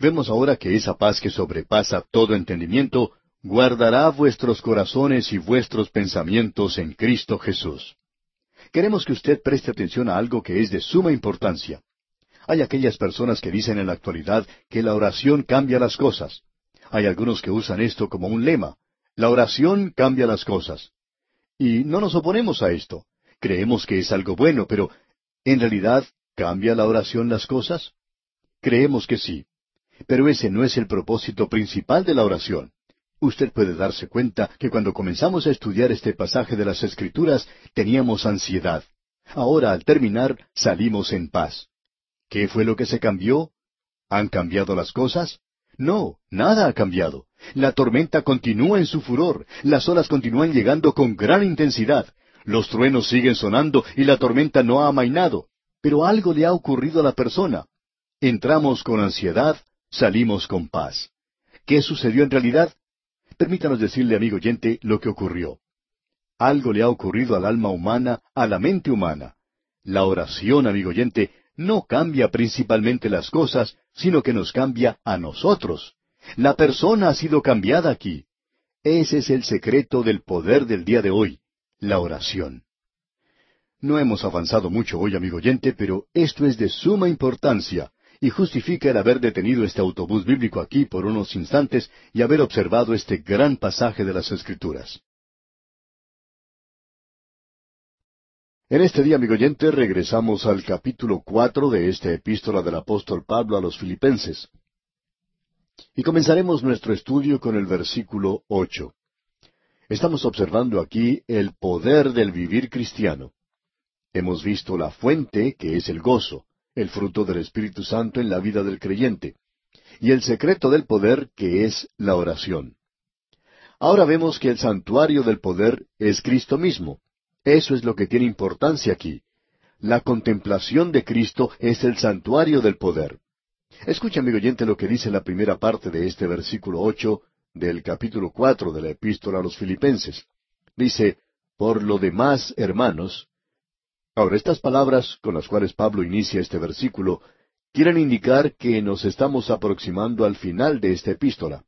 Vemos ahora que esa paz que sobrepasa todo entendimiento guardará vuestros corazones y vuestros pensamientos en Cristo Jesús. Queremos que usted preste atención a algo que es de suma importancia. Hay aquellas personas que dicen en la actualidad que la oración cambia las cosas. Hay algunos que usan esto como un lema. La oración cambia las cosas. Y no nos oponemos a esto. Creemos que es algo bueno, pero ¿en realidad cambia la oración las cosas? Creemos que sí. Pero ese no es el propósito principal de la oración. Usted puede darse cuenta que cuando comenzamos a estudiar este pasaje de las Escrituras teníamos ansiedad. Ahora, al terminar, salimos en paz. ¿Qué fue lo que se cambió? ¿Han cambiado las cosas? No, nada ha cambiado. La tormenta continúa en su furor, las olas continúan llegando con gran intensidad, los truenos siguen sonando y la tormenta no ha amainado. Pero algo le ha ocurrido a la persona. Entramos con ansiedad, salimos con paz. ¿Qué sucedió en realidad? Permítanos decirle, amigo oyente, lo que ocurrió. Algo le ha ocurrido al alma humana, a la mente humana. La oración, amigo oyente, no cambia principalmente las cosas, sino que nos cambia a nosotros. La persona ha sido cambiada aquí. Ese es el secreto del poder del día de hoy, la oración. No hemos avanzado mucho hoy, amigo oyente, pero esto es de suma importancia y justifica el haber detenido este autobús bíblico aquí por unos instantes y haber observado este gran pasaje de las Escrituras. En este día, amigo oyente, regresamos al capítulo cuatro de esta epístola del apóstol Pablo a los Filipenses. Y comenzaremos nuestro estudio con el versículo ocho. Estamos observando aquí el poder del vivir cristiano. Hemos visto la fuente, que es el gozo el fruto del Espíritu Santo en la vida del creyente, y el secreto del poder que es la oración. Ahora vemos que el santuario del poder es Cristo mismo. Eso es lo que tiene importancia aquí. La contemplación de Cristo es el santuario del poder. Escucha, amigo oyente, lo que dice la primera parte de este versículo ocho del capítulo cuatro de la epístola a los Filipenses. Dice, Por lo demás, hermanos, Ahora, estas palabras con las cuales Pablo inicia este versículo quieren indicar que nos estamos aproximando al final de esta epístola.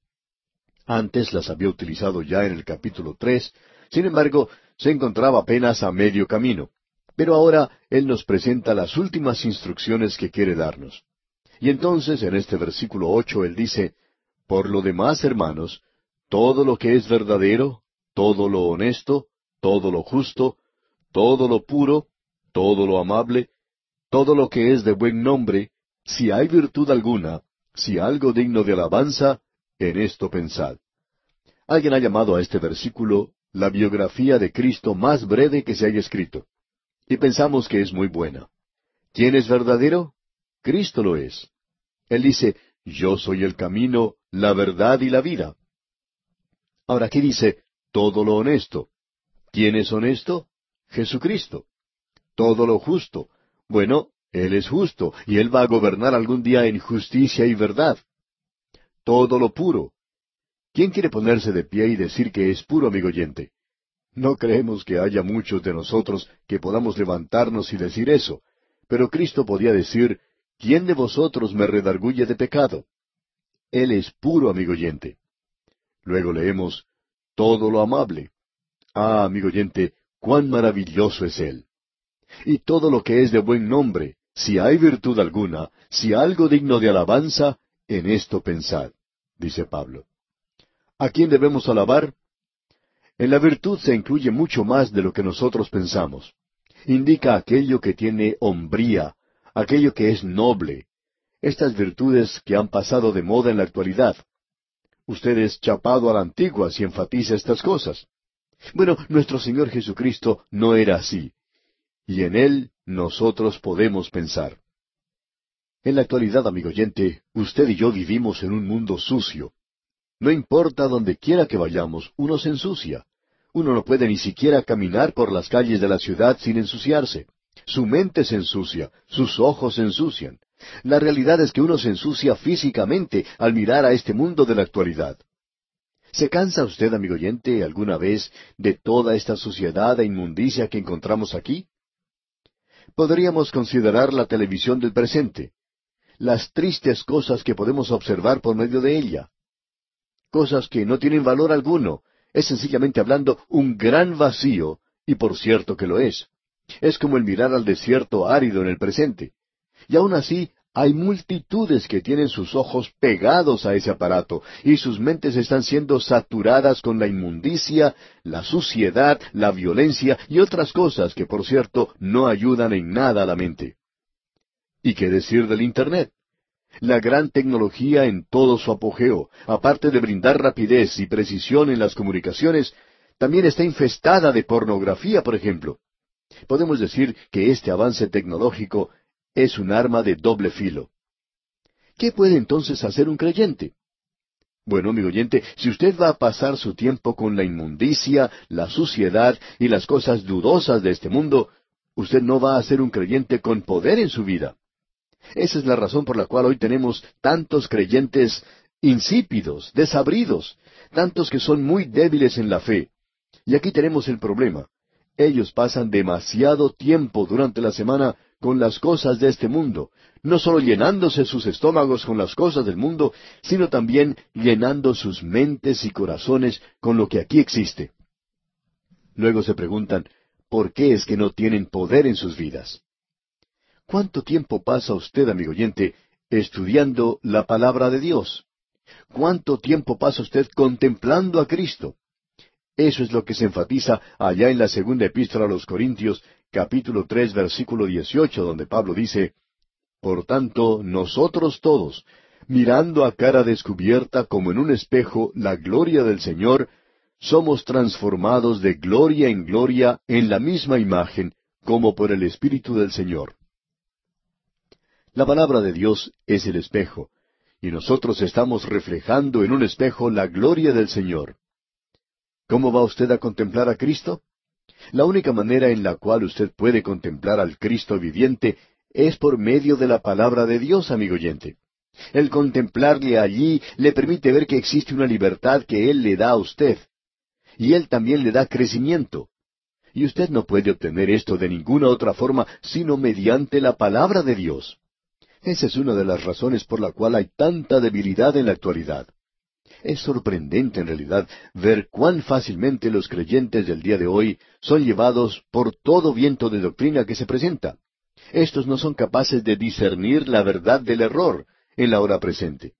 Antes las había utilizado ya en el capítulo tres, sin embargo, se encontraba apenas a medio camino. Pero ahora Él nos presenta las últimas instrucciones que quiere darnos. Y entonces, en este versículo ocho, Él dice, Por lo demás, hermanos, todo lo que es verdadero, todo lo honesto, todo lo justo, todo lo puro, todo lo amable, todo lo que es de buen nombre, si hay virtud alguna, si algo digno de alabanza, en esto pensad. Alguien ha llamado a este versículo la biografía de Cristo más breve que se haya escrito. Y pensamos que es muy buena. ¿Quién es verdadero? Cristo lo es. Él dice, yo soy el camino, la verdad y la vida. Ahora aquí dice, todo lo honesto. ¿Quién es honesto? Jesucristo todo lo justo. Bueno, Él es justo, y Él va a gobernar algún día en justicia y verdad. Todo lo puro. ¿Quién quiere ponerse de pie y decir que es puro, amigo oyente? No creemos que haya muchos de nosotros que podamos levantarnos y decir eso, pero Cristo podía decir, ¿quién de vosotros me redarguye de pecado? Él es puro, amigo oyente. Luego leemos, todo lo amable. Ah, amigo oyente, cuán maravilloso es Él. Y todo lo que es de buen nombre, si hay virtud alguna, si algo digno de alabanza, en esto pensad, dice Pablo. ¿A quién debemos alabar? En la virtud se incluye mucho más de lo que nosotros pensamos. Indica aquello que tiene hombría, aquello que es noble, estas virtudes que han pasado de moda en la actualidad. Usted es chapado a la antigua si enfatiza estas cosas. Bueno, nuestro Señor Jesucristo no era así y en Él nosotros podemos pensar. En la actualidad, amigo oyente, usted y yo vivimos en un mundo sucio. No importa donde quiera que vayamos, uno se ensucia. Uno no puede ni siquiera caminar por las calles de la ciudad sin ensuciarse. Su mente se ensucia, sus ojos se ensucian. La realidad es que uno se ensucia físicamente al mirar a este mundo de la actualidad. ¿Se cansa usted, amigo oyente, alguna vez de toda esta suciedad e inmundicia que encontramos aquí? Podríamos considerar la televisión del presente, las tristes cosas que podemos observar por medio de ella. Cosas que no tienen valor alguno, es sencillamente hablando un gran vacío, y por cierto que lo es. Es como el mirar al desierto árido en el presente. Y aún así hay multitudes que tienen sus ojos pegados a ese aparato y sus mentes están siendo saturadas con la inmundicia, la suciedad, la violencia y otras cosas que, por cierto, no ayudan en nada a la mente. ¿Y qué decir del Internet? La gran tecnología en todo su apogeo, aparte de brindar rapidez y precisión en las comunicaciones, también está infestada de pornografía, por ejemplo. Podemos decir que este avance tecnológico es un arma de doble filo. ¿Qué puede entonces hacer un creyente? Bueno, mi oyente, si usted va a pasar su tiempo con la inmundicia, la suciedad y las cosas dudosas de este mundo, usted no va a ser un creyente con poder en su vida. Esa es la razón por la cual hoy tenemos tantos creyentes insípidos, desabridos, tantos que son muy débiles en la fe. Y aquí tenemos el problema. Ellos pasan demasiado tiempo durante la semana con las cosas de este mundo, no solo llenándose sus estómagos con las cosas del mundo, sino también llenando sus mentes y corazones con lo que aquí existe. Luego se preguntan, ¿por qué es que no tienen poder en sus vidas? ¿Cuánto tiempo pasa usted, amigo oyente, estudiando la palabra de Dios? ¿Cuánto tiempo pasa usted contemplando a Cristo? Eso es lo que se enfatiza allá en la segunda epístola a los Corintios, capítulo tres, versículo dieciocho, donde Pablo dice, Por tanto, nosotros todos, mirando a cara descubierta como en un espejo la gloria del Señor, somos transformados de gloria en gloria en la misma imagen, como por el Espíritu del Señor. La palabra de Dios es el espejo, y nosotros estamos reflejando en un espejo la gloria del Señor. ¿Cómo va usted a contemplar a Cristo? La única manera en la cual usted puede contemplar al Cristo viviente es por medio de la palabra de Dios, amigo oyente. El contemplarle allí le permite ver que existe una libertad que Él le da a usted. Y Él también le da crecimiento. Y usted no puede obtener esto de ninguna otra forma sino mediante la palabra de Dios. Esa es una de las razones por la cual hay tanta debilidad en la actualidad. Es sorprendente en realidad ver cuán fácilmente los creyentes del día de hoy son llevados por todo viento de doctrina que se presenta. Estos no son capaces de discernir la verdad del error en la hora presente.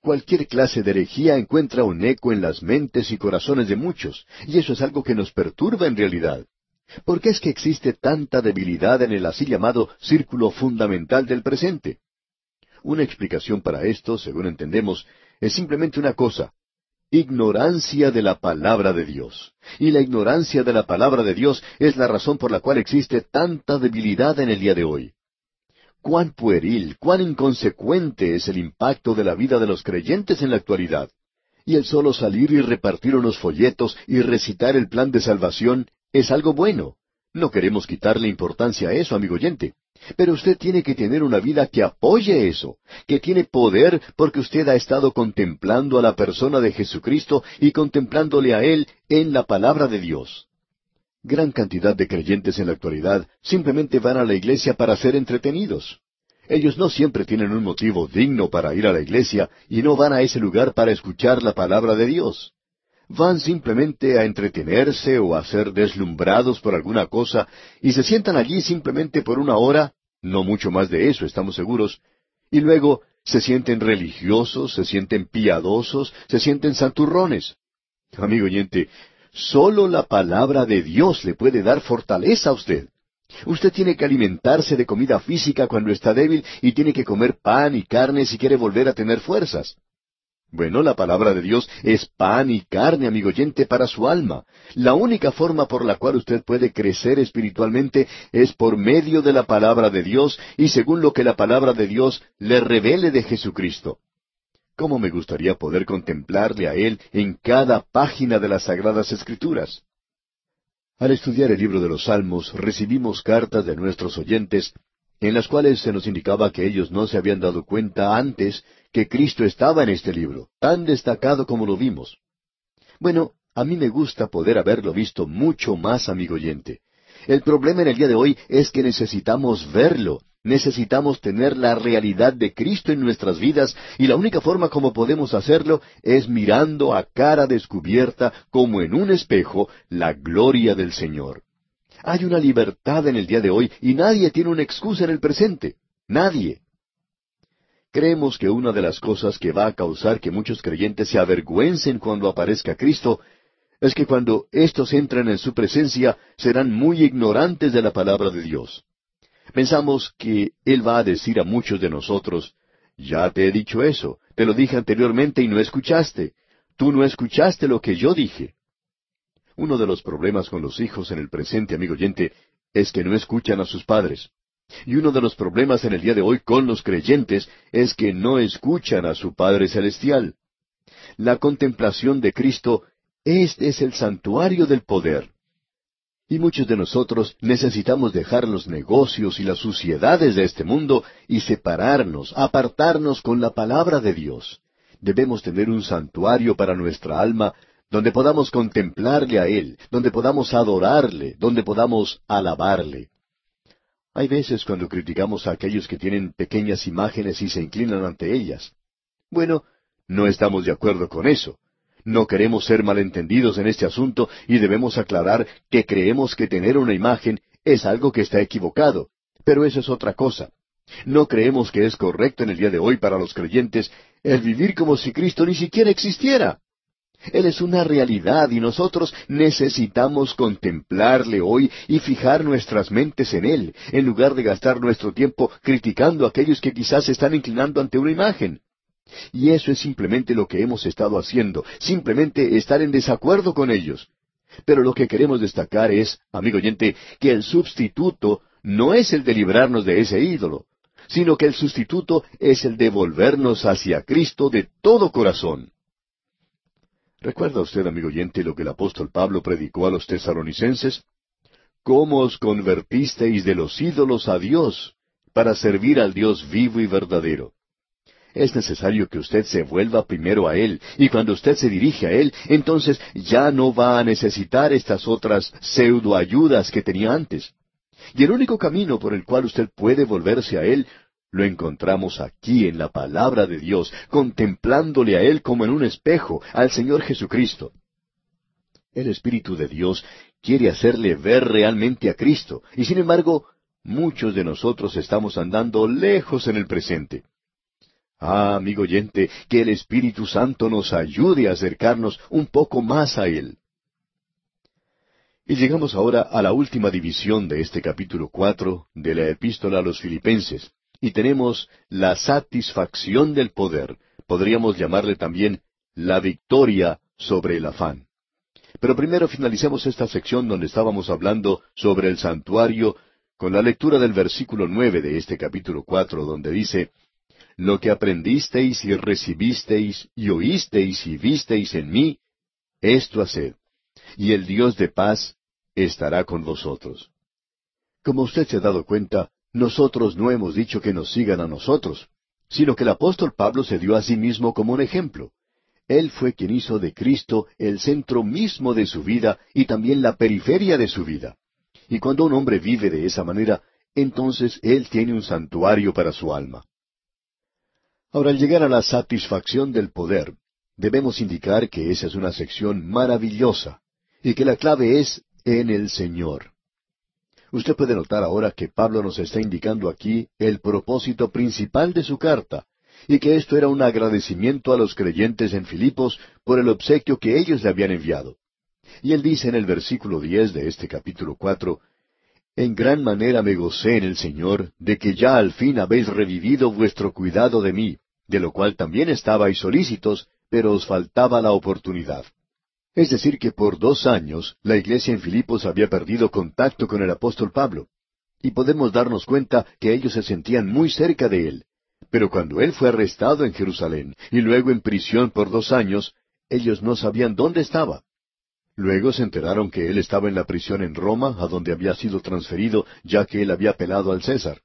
Cualquier clase de herejía encuentra un eco en las mentes y corazones de muchos, y eso es algo que nos perturba en realidad. ¿Por qué es que existe tanta debilidad en el así llamado círculo fundamental del presente? Una explicación para esto, según entendemos, es simplemente una cosa, ignorancia de la palabra de Dios. Y la ignorancia de la palabra de Dios es la razón por la cual existe tanta debilidad en el día de hoy. Cuán pueril, cuán inconsecuente es el impacto de la vida de los creyentes en la actualidad. Y el solo salir y repartir unos folletos y recitar el plan de salvación es algo bueno. No queremos quitarle importancia a eso, amigo oyente. Pero usted tiene que tener una vida que apoye eso, que tiene poder porque usted ha estado contemplando a la persona de Jesucristo y contemplándole a Él en la palabra de Dios. Gran cantidad de creyentes en la actualidad simplemente van a la iglesia para ser entretenidos. Ellos no siempre tienen un motivo digno para ir a la iglesia y no van a ese lugar para escuchar la palabra de Dios. Van simplemente a entretenerse o a ser deslumbrados por alguna cosa y se sientan allí simplemente por una hora, no mucho más de eso, estamos seguros, y luego se sienten religiosos, se sienten piadosos, se sienten santurrones. Amigo oyente, solo la palabra de Dios le puede dar fortaleza a usted. Usted tiene que alimentarse de comida física cuando está débil y tiene que comer pan y carne si quiere volver a tener fuerzas. Bueno, la palabra de Dios es pan y carne, amigo oyente, para su alma. La única forma por la cual usted puede crecer espiritualmente es por medio de la palabra de Dios y según lo que la palabra de Dios le revele de Jesucristo. ¿Cómo me gustaría poder contemplarle a Él en cada página de las Sagradas Escrituras? Al estudiar el libro de los Salmos recibimos cartas de nuestros oyentes en las cuales se nos indicaba que ellos no se habían dado cuenta antes que Cristo estaba en este libro, tan destacado como lo vimos. Bueno, a mí me gusta poder haberlo visto mucho más, amigo oyente. El problema en el día de hoy es que necesitamos verlo, necesitamos tener la realidad de Cristo en nuestras vidas y la única forma como podemos hacerlo es mirando a cara descubierta como en un espejo la gloria del Señor. Hay una libertad en el día de hoy y nadie tiene una excusa en el presente. Nadie. Creemos que una de las cosas que va a causar que muchos creyentes se avergüencen cuando aparezca Cristo es que cuando éstos entran en su presencia serán muy ignorantes de la palabra de Dios. Pensamos que Él va a decir a muchos de nosotros, ya te he dicho eso, te lo dije anteriormente y no escuchaste, tú no escuchaste lo que yo dije. Uno de los problemas con los hijos en el presente, amigo oyente, es que no escuchan a sus padres. Y uno de los problemas en el día de hoy con los creyentes es que no escuchan a su Padre Celestial. La contemplación de Cristo, este es el santuario del poder. Y muchos de nosotros necesitamos dejar los negocios y las suciedades de este mundo y separarnos, apartarnos con la palabra de Dios. Debemos tener un santuario para nuestra alma donde podamos contemplarle a Él, donde podamos adorarle, donde podamos alabarle. Hay veces cuando criticamos a aquellos que tienen pequeñas imágenes y se inclinan ante ellas. Bueno, no estamos de acuerdo con eso. No queremos ser malentendidos en este asunto y debemos aclarar que creemos que tener una imagen es algo que está equivocado. Pero eso es otra cosa. No creemos que es correcto en el día de hoy para los creyentes el vivir como si Cristo ni siquiera existiera. Él es una realidad y nosotros necesitamos contemplarle hoy y fijar nuestras mentes en Él, en lugar de gastar nuestro tiempo criticando a aquellos que quizás se están inclinando ante una imagen. Y eso es simplemente lo que hemos estado haciendo, simplemente estar en desacuerdo con ellos. Pero lo que queremos destacar es, amigo oyente, que el sustituto no es el de librarnos de ese ídolo, sino que el sustituto es el de volvernos hacia Cristo de todo corazón. ¿Recuerda usted, amigo oyente, lo que el apóstol Pablo predicó a los tesaronicenses? ¿Cómo os convertisteis de los ídolos a Dios para servir al Dios vivo y verdadero? Es necesario que usted se vuelva primero a Él, y cuando usted se dirige a Él, entonces ya no va a necesitar estas otras pseudoayudas que tenía antes. Y el único camino por el cual usted puede volverse a Él lo encontramos aquí en la palabra de Dios, contemplándole a Él como en un espejo, al Señor Jesucristo. El Espíritu de Dios quiere hacerle ver realmente a Cristo, y sin embargo, muchos de nosotros estamos andando lejos en el presente. Ah, amigo oyente, que el Espíritu Santo nos ayude a acercarnos un poco más a Él. Y llegamos ahora a la última división de este capítulo cuatro de la Epístola a los Filipenses, y tenemos la satisfacción del poder. Podríamos llamarle también la victoria sobre el afán. Pero primero finalicemos esta sección donde estábamos hablando sobre el santuario con la lectura del versículo nueve de este capítulo cuatro, donde dice Lo que aprendisteis y recibisteis y oísteis y visteis en mí, esto haced, y el Dios de paz estará con vosotros. Como usted se ha dado cuenta, nosotros no hemos dicho que nos sigan a nosotros, sino que el apóstol Pablo se dio a sí mismo como un ejemplo. Él fue quien hizo de Cristo el centro mismo de su vida y también la periferia de su vida. Y cuando un hombre vive de esa manera, entonces él tiene un santuario para su alma. Ahora, al llegar a la satisfacción del poder, debemos indicar que esa es una sección maravillosa y que la clave es en el Señor. Usted puede notar ahora que Pablo nos está indicando aquí el propósito principal de su carta, y que esto era un agradecimiento a los creyentes en Filipos por el obsequio que ellos le habían enviado. Y él dice en el versículo diez de este capítulo cuatro, En gran manera me gocé en el Señor de que ya al fin habéis revivido vuestro cuidado de mí, de lo cual también estabais solícitos, pero os faltaba la oportunidad. Es decir, que por dos años la iglesia en Filipos había perdido contacto con el apóstol Pablo. Y podemos darnos cuenta que ellos se sentían muy cerca de él. Pero cuando él fue arrestado en Jerusalén y luego en prisión por dos años, ellos no sabían dónde estaba. Luego se enteraron que él estaba en la prisión en Roma, a donde había sido transferido, ya que él había apelado al César.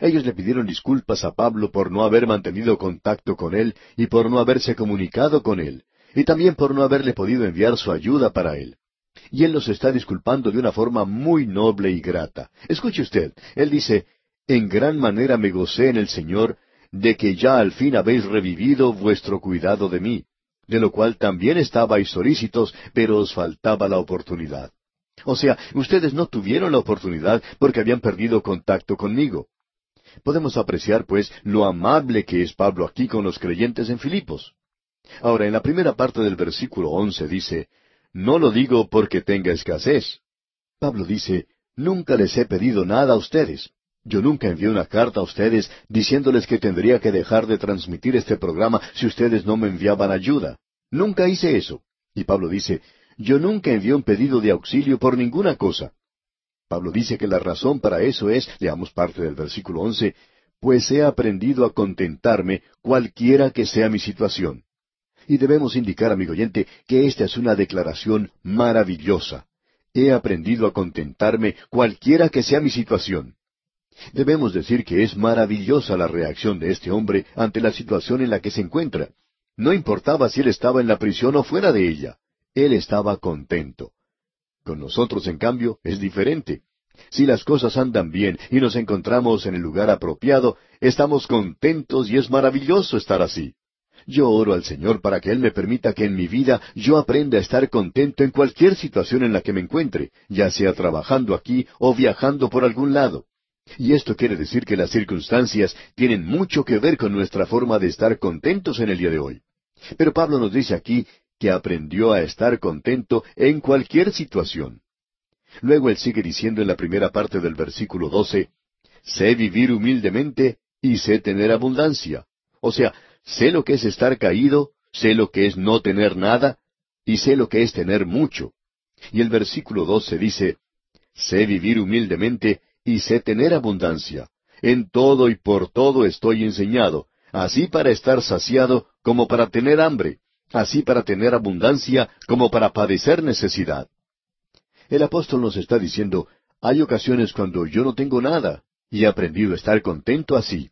Ellos le pidieron disculpas a Pablo por no haber mantenido contacto con él y por no haberse comunicado con él, y también por no haberle podido enviar su ayuda para él. Y él los está disculpando de una forma muy noble y grata. Escuche usted, él dice, En gran manera me gocé en el Señor de que ya al fin habéis revivido vuestro cuidado de mí, de lo cual también estabais solícitos, pero os faltaba la oportunidad. O sea, ustedes no tuvieron la oportunidad porque habían perdido contacto conmigo. Podemos apreciar, pues, lo amable que es Pablo aquí con los creyentes en Filipos. Ahora, en la primera parte del versículo once dice, No lo digo porque tenga escasez. Pablo dice, Nunca les he pedido nada a ustedes. Yo nunca envié una carta a ustedes diciéndoles que tendría que dejar de transmitir este programa si ustedes no me enviaban ayuda. Nunca hice eso. Y Pablo dice, Yo nunca envié un pedido de auxilio por ninguna cosa. Pablo dice que la razón para eso es, leamos parte del versículo once, pues he aprendido a contentarme cualquiera que sea mi situación. Y debemos indicar, amigo oyente, que esta es una declaración maravillosa. He aprendido a contentarme cualquiera que sea mi situación. Debemos decir que es maravillosa la reacción de este hombre ante la situación en la que se encuentra. No importaba si él estaba en la prisión o fuera de ella. Él estaba contento. Con nosotros, en cambio, es diferente. Si las cosas andan bien y nos encontramos en el lugar apropiado, estamos contentos y es maravilloso estar así. Yo oro al Señor para que Él me permita que en mi vida yo aprenda a estar contento en cualquier situación en la que me encuentre, ya sea trabajando aquí o viajando por algún lado. Y esto quiere decir que las circunstancias tienen mucho que ver con nuestra forma de estar contentos en el día de hoy. Pero Pablo nos dice aquí que aprendió a estar contento en cualquier situación. Luego él sigue diciendo en la primera parte del versículo doce, sé vivir humildemente y sé tener abundancia. O sea, Sé lo que es estar caído, sé lo que es no tener nada, y sé lo que es tener mucho. Y el versículo doce dice, Sé vivir humildemente y sé tener abundancia. En todo y por todo estoy enseñado, así para estar saciado como para tener hambre, así para tener abundancia como para padecer necesidad. El apóstol nos está diciendo, hay ocasiones cuando yo no tengo nada, y he aprendido a estar contento así.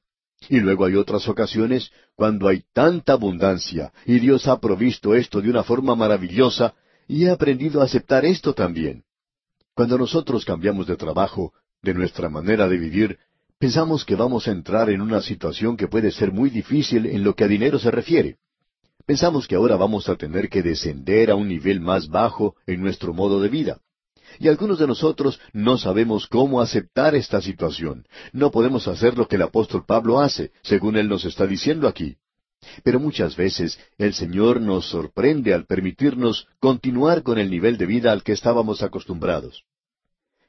Y luego hay otras ocasiones cuando hay tanta abundancia y Dios ha provisto esto de una forma maravillosa y he aprendido a aceptar esto también. Cuando nosotros cambiamos de trabajo, de nuestra manera de vivir, pensamos que vamos a entrar en una situación que puede ser muy difícil en lo que a dinero se refiere. Pensamos que ahora vamos a tener que descender a un nivel más bajo en nuestro modo de vida. Y algunos de nosotros no sabemos cómo aceptar esta situación. No podemos hacer lo que el apóstol Pablo hace, según él nos está diciendo aquí. Pero muchas veces el Señor nos sorprende al permitirnos continuar con el nivel de vida al que estábamos acostumbrados.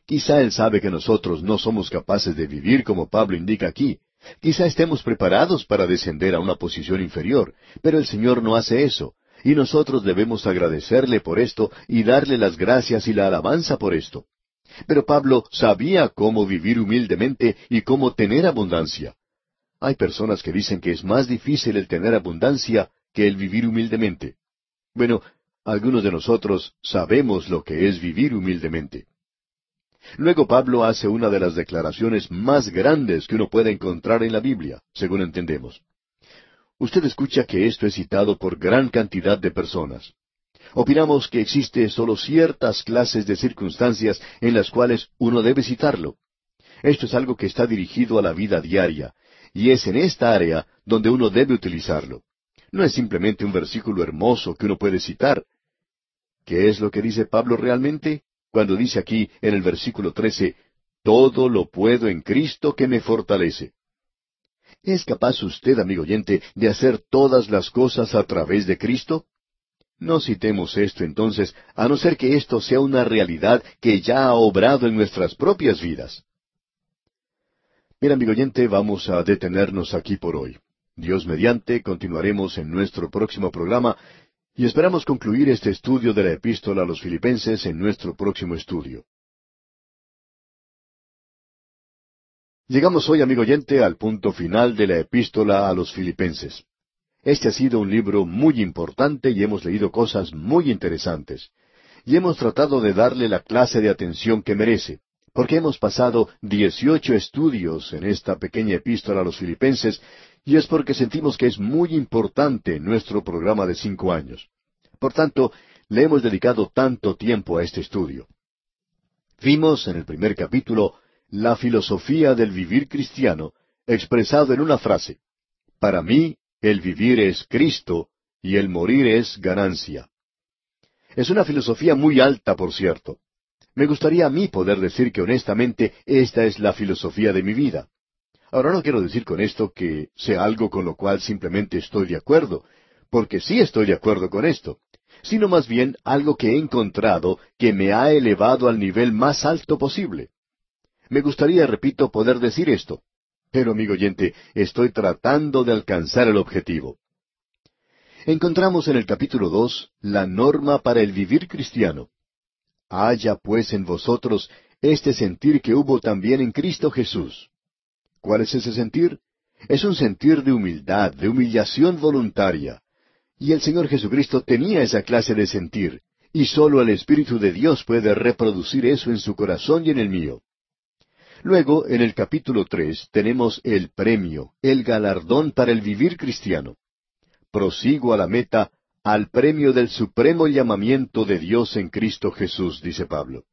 Quizá Él sabe que nosotros no somos capaces de vivir como Pablo indica aquí. Quizá estemos preparados para descender a una posición inferior, pero el Señor no hace eso. Y nosotros debemos agradecerle por esto y darle las gracias y la alabanza por esto. Pero Pablo sabía cómo vivir humildemente y cómo tener abundancia. Hay personas que dicen que es más difícil el tener abundancia que el vivir humildemente. Bueno, algunos de nosotros sabemos lo que es vivir humildemente. Luego Pablo hace una de las declaraciones más grandes que uno puede encontrar en la Biblia, según entendemos. Usted escucha que esto es citado por gran cantidad de personas. Opinamos que existe solo ciertas clases de circunstancias en las cuales uno debe citarlo. Esto es algo que está dirigido a la vida diaria, y es en esta área donde uno debe utilizarlo. No es simplemente un versículo hermoso que uno puede citar. ¿Qué es lo que dice Pablo realmente? Cuando dice aquí en el versículo 13, todo lo puedo en Cristo que me fortalece. ¿Es capaz usted, amigo oyente, de hacer todas las cosas a través de Cristo? No citemos esto entonces, a no ser que esto sea una realidad que ya ha obrado en nuestras propias vidas. Mira, amigo oyente, vamos a detenernos aquí por hoy. Dios mediante, continuaremos en nuestro próximo programa y esperamos concluir este estudio de la epístola a los filipenses en nuestro próximo estudio. Llegamos hoy, amigo oyente, al punto final de la epístola a los filipenses. Este ha sido un libro muy importante y hemos leído cosas muy interesantes. Y hemos tratado de darle la clase de atención que merece, porque hemos pasado dieciocho estudios en esta pequeña epístola a los filipenses, y es porque sentimos que es muy importante nuestro programa de cinco años. Por tanto, le hemos dedicado tanto tiempo a este estudio. Vimos en el primer capítulo la filosofía del vivir cristiano expresado en una frase. Para mí, el vivir es Cristo y el morir es ganancia. Es una filosofía muy alta, por cierto. Me gustaría a mí poder decir que honestamente esta es la filosofía de mi vida. Ahora no quiero decir con esto que sea algo con lo cual simplemente estoy de acuerdo, porque sí estoy de acuerdo con esto, sino más bien algo que he encontrado que me ha elevado al nivel más alto posible. Me gustaría, repito, poder decir esto, pero, amigo oyente, estoy tratando de alcanzar el objetivo. Encontramos en el capítulo dos la norma para el vivir cristiano. Haya pues en vosotros este sentir que hubo también en Cristo Jesús. ¿Cuál es ese sentir? Es un sentir de humildad, de humillación voluntaria. Y el Señor Jesucristo tenía esa clase de sentir, y sólo el Espíritu de Dios puede reproducir eso en su corazón y en el mío. Luego, en el capítulo tres, tenemos el premio, el galardón para el vivir cristiano. Prosigo a la meta, al premio del supremo llamamiento de Dios en Cristo Jesús, dice Pablo.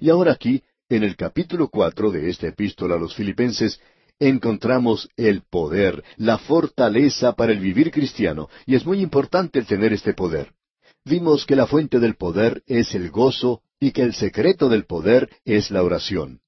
Y ahora aquí, en el capítulo cuatro de esta epístola a los filipenses, encontramos el poder, la fortaleza para el vivir cristiano, y es muy importante el tener este poder. Vimos que la fuente del poder es el gozo y que el secreto del poder es la oración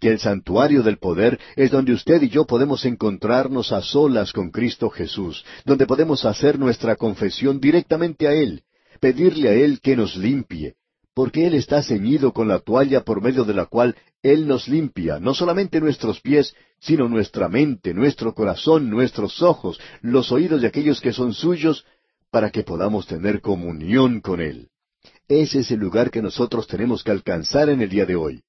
que el santuario del poder es donde usted y yo podemos encontrarnos a solas con Cristo Jesús, donde podemos hacer nuestra confesión directamente a Él, pedirle a Él que nos limpie, porque Él está ceñido con la toalla por medio de la cual Él nos limpia, no solamente nuestros pies, sino nuestra mente, nuestro corazón, nuestros ojos, los oídos de aquellos que son suyos, para que podamos tener comunión con Él. Ese es el lugar que nosotros tenemos que alcanzar en el día de hoy.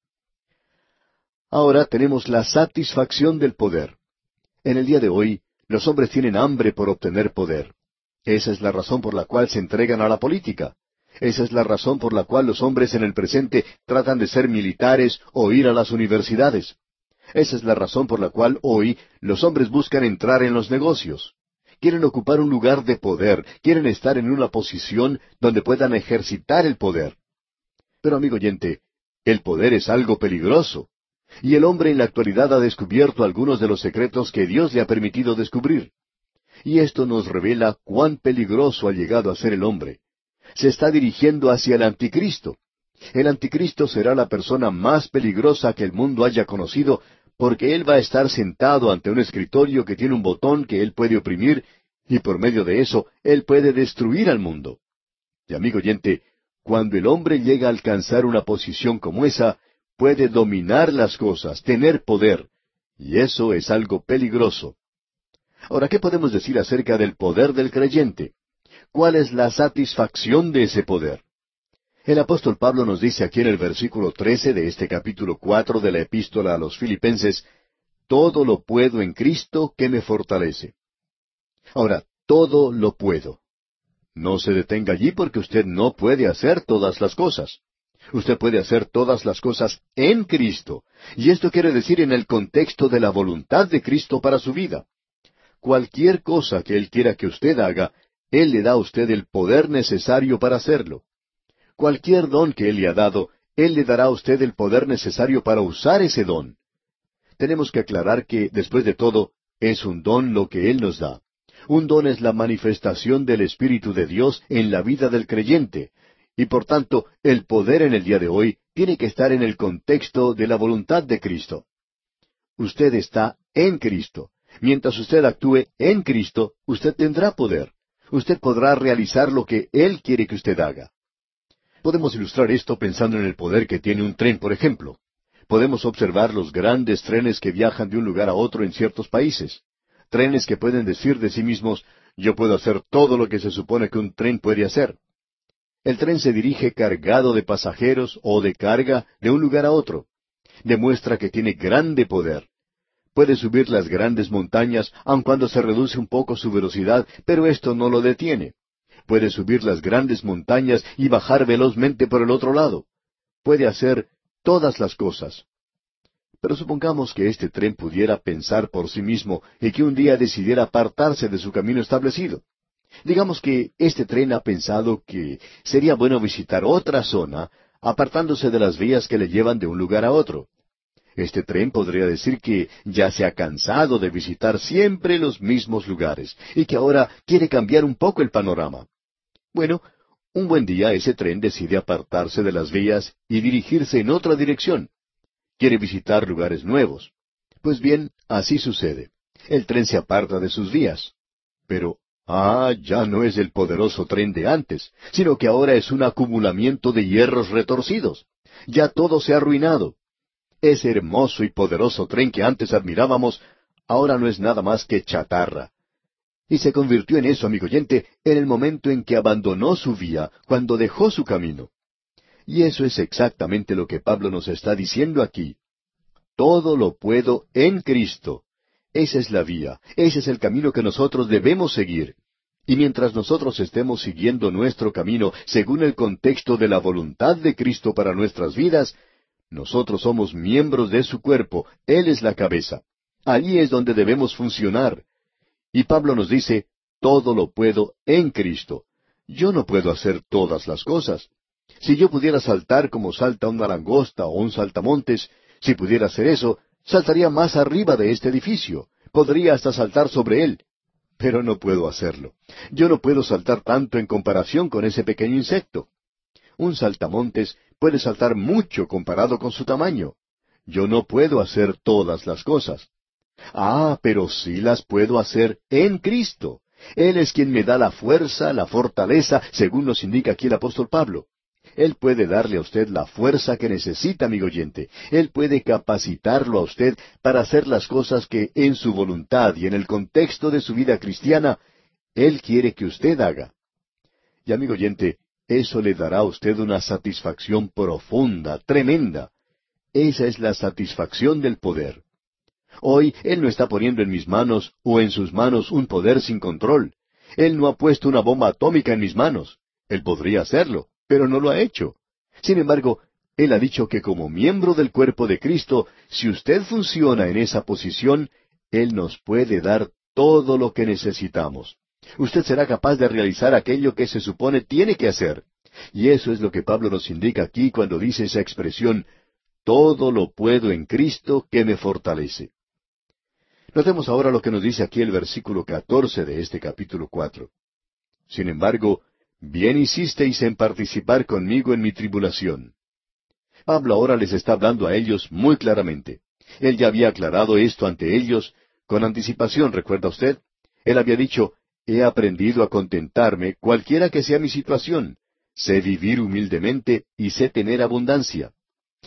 Ahora tenemos la satisfacción del poder. En el día de hoy, los hombres tienen hambre por obtener poder. Esa es la razón por la cual se entregan a la política. Esa es la razón por la cual los hombres en el presente tratan de ser militares o ir a las universidades. Esa es la razón por la cual hoy los hombres buscan entrar en los negocios. Quieren ocupar un lugar de poder, quieren estar en una posición donde puedan ejercitar el poder. Pero amigo oyente, el poder es algo peligroso. Y el hombre en la actualidad ha descubierto algunos de los secretos que Dios le ha permitido descubrir. Y esto nos revela cuán peligroso ha llegado a ser el hombre. Se está dirigiendo hacia el anticristo. El anticristo será la persona más peligrosa que el mundo haya conocido, porque él va a estar sentado ante un escritorio que tiene un botón que él puede oprimir, y por medio de eso él puede destruir al mundo. Y amigo oyente, cuando el hombre llega a alcanzar una posición como esa, puede dominar las cosas, tener poder, y eso es algo peligroso. Ahora, ¿qué podemos decir acerca del poder del creyente? ¿Cuál es la satisfacción de ese poder? El apóstol Pablo nos dice aquí en el versículo trece de este capítulo cuatro de la epístola a los Filipenses, todo lo puedo en Cristo que me fortalece. Ahora, todo lo puedo. No se detenga allí porque usted no puede hacer todas las cosas. Usted puede hacer todas las cosas en Cristo. Y esto quiere decir en el contexto de la voluntad de Cristo para su vida. Cualquier cosa que Él quiera que usted haga, Él le da a usted el poder necesario para hacerlo. Cualquier don que Él le ha dado, Él le dará a usted el poder necesario para usar ese don. Tenemos que aclarar que, después de todo, es un don lo que Él nos da. Un don es la manifestación del Espíritu de Dios en la vida del creyente, y por tanto el poder en el día de hoy tiene que estar en el contexto de la voluntad de Cristo. Usted está en Cristo. Mientras usted actúe en Cristo, usted tendrá poder. Usted podrá realizar lo que Él quiere que usted haga. Podemos ilustrar esto pensando en el poder que tiene un tren, por ejemplo. Podemos observar los grandes trenes que viajan de un lugar a otro en ciertos países trenes que pueden decir de sí mismos, yo puedo hacer todo lo que se supone que un tren puede hacer. El tren se dirige cargado de pasajeros o de carga de un lugar a otro. Demuestra que tiene grande poder. Puede subir las grandes montañas, aun cuando se reduce un poco su velocidad, pero esto no lo detiene. Puede subir las grandes montañas y bajar velozmente por el otro lado. Puede hacer todas las cosas. Pero supongamos que este tren pudiera pensar por sí mismo y que un día decidiera apartarse de su camino establecido. Digamos que este tren ha pensado que sería bueno visitar otra zona, apartándose de las vías que le llevan de un lugar a otro. Este tren podría decir que ya se ha cansado de visitar siempre los mismos lugares y que ahora quiere cambiar un poco el panorama. Bueno, un buen día ese tren decide apartarse de las vías y dirigirse en otra dirección quiere visitar lugares nuevos. Pues bien, así sucede. El tren se aparta de sus vías. Pero, ah, ya no es el poderoso tren de antes, sino que ahora es un acumulamiento de hierros retorcidos. Ya todo se ha arruinado. Ese hermoso y poderoso tren que antes admirábamos, ahora no es nada más que chatarra. Y se convirtió en eso, amigo oyente, en el momento en que abandonó su vía, cuando dejó su camino. Y eso es exactamente lo que Pablo nos está diciendo aquí. Todo lo puedo en Cristo. Esa es la vía, ese es el camino que nosotros debemos seguir. Y mientras nosotros estemos siguiendo nuestro camino según el contexto de la voluntad de Cristo para nuestras vidas, nosotros somos miembros de su cuerpo, Él es la cabeza. Allí es donde debemos funcionar. Y Pablo nos dice, todo lo puedo en Cristo. Yo no puedo hacer todas las cosas. Si yo pudiera saltar como salta una langosta o un saltamontes, si pudiera hacer eso, saltaría más arriba de este edificio. Podría hasta saltar sobre él. Pero no puedo hacerlo. Yo no puedo saltar tanto en comparación con ese pequeño insecto. Un saltamontes puede saltar mucho comparado con su tamaño. Yo no puedo hacer todas las cosas. Ah, pero sí las puedo hacer en Cristo. Él es quien me da la fuerza, la fortaleza, según nos indica aquí el apóstol Pablo. Él puede darle a usted la fuerza que necesita, amigo oyente. Él puede capacitarlo a usted para hacer las cosas que en su voluntad y en el contexto de su vida cristiana, Él quiere que usted haga. Y amigo oyente, eso le dará a usted una satisfacción profunda, tremenda. Esa es la satisfacción del poder. Hoy Él no está poniendo en mis manos o en sus manos un poder sin control. Él no ha puesto una bomba atómica en mis manos. Él podría hacerlo pero no lo ha hecho. Sin embargo, Él ha dicho que como miembro del cuerpo de Cristo, si usted funciona en esa posición, Él nos puede dar todo lo que necesitamos. Usted será capaz de realizar aquello que se supone tiene que hacer. Y eso es lo que Pablo nos indica aquí cuando dice esa expresión, todo lo puedo en Cristo que me fortalece. Notemos ahora lo que nos dice aquí el versículo catorce de este capítulo cuatro. Sin embargo, Bien hicisteis en participar conmigo en mi tribulación. Pablo ahora les está hablando a ellos muy claramente. Él ya había aclarado esto ante ellos con anticipación, ¿recuerda usted? Él había dicho, he aprendido a contentarme cualquiera que sea mi situación. Sé vivir humildemente y sé tener abundancia.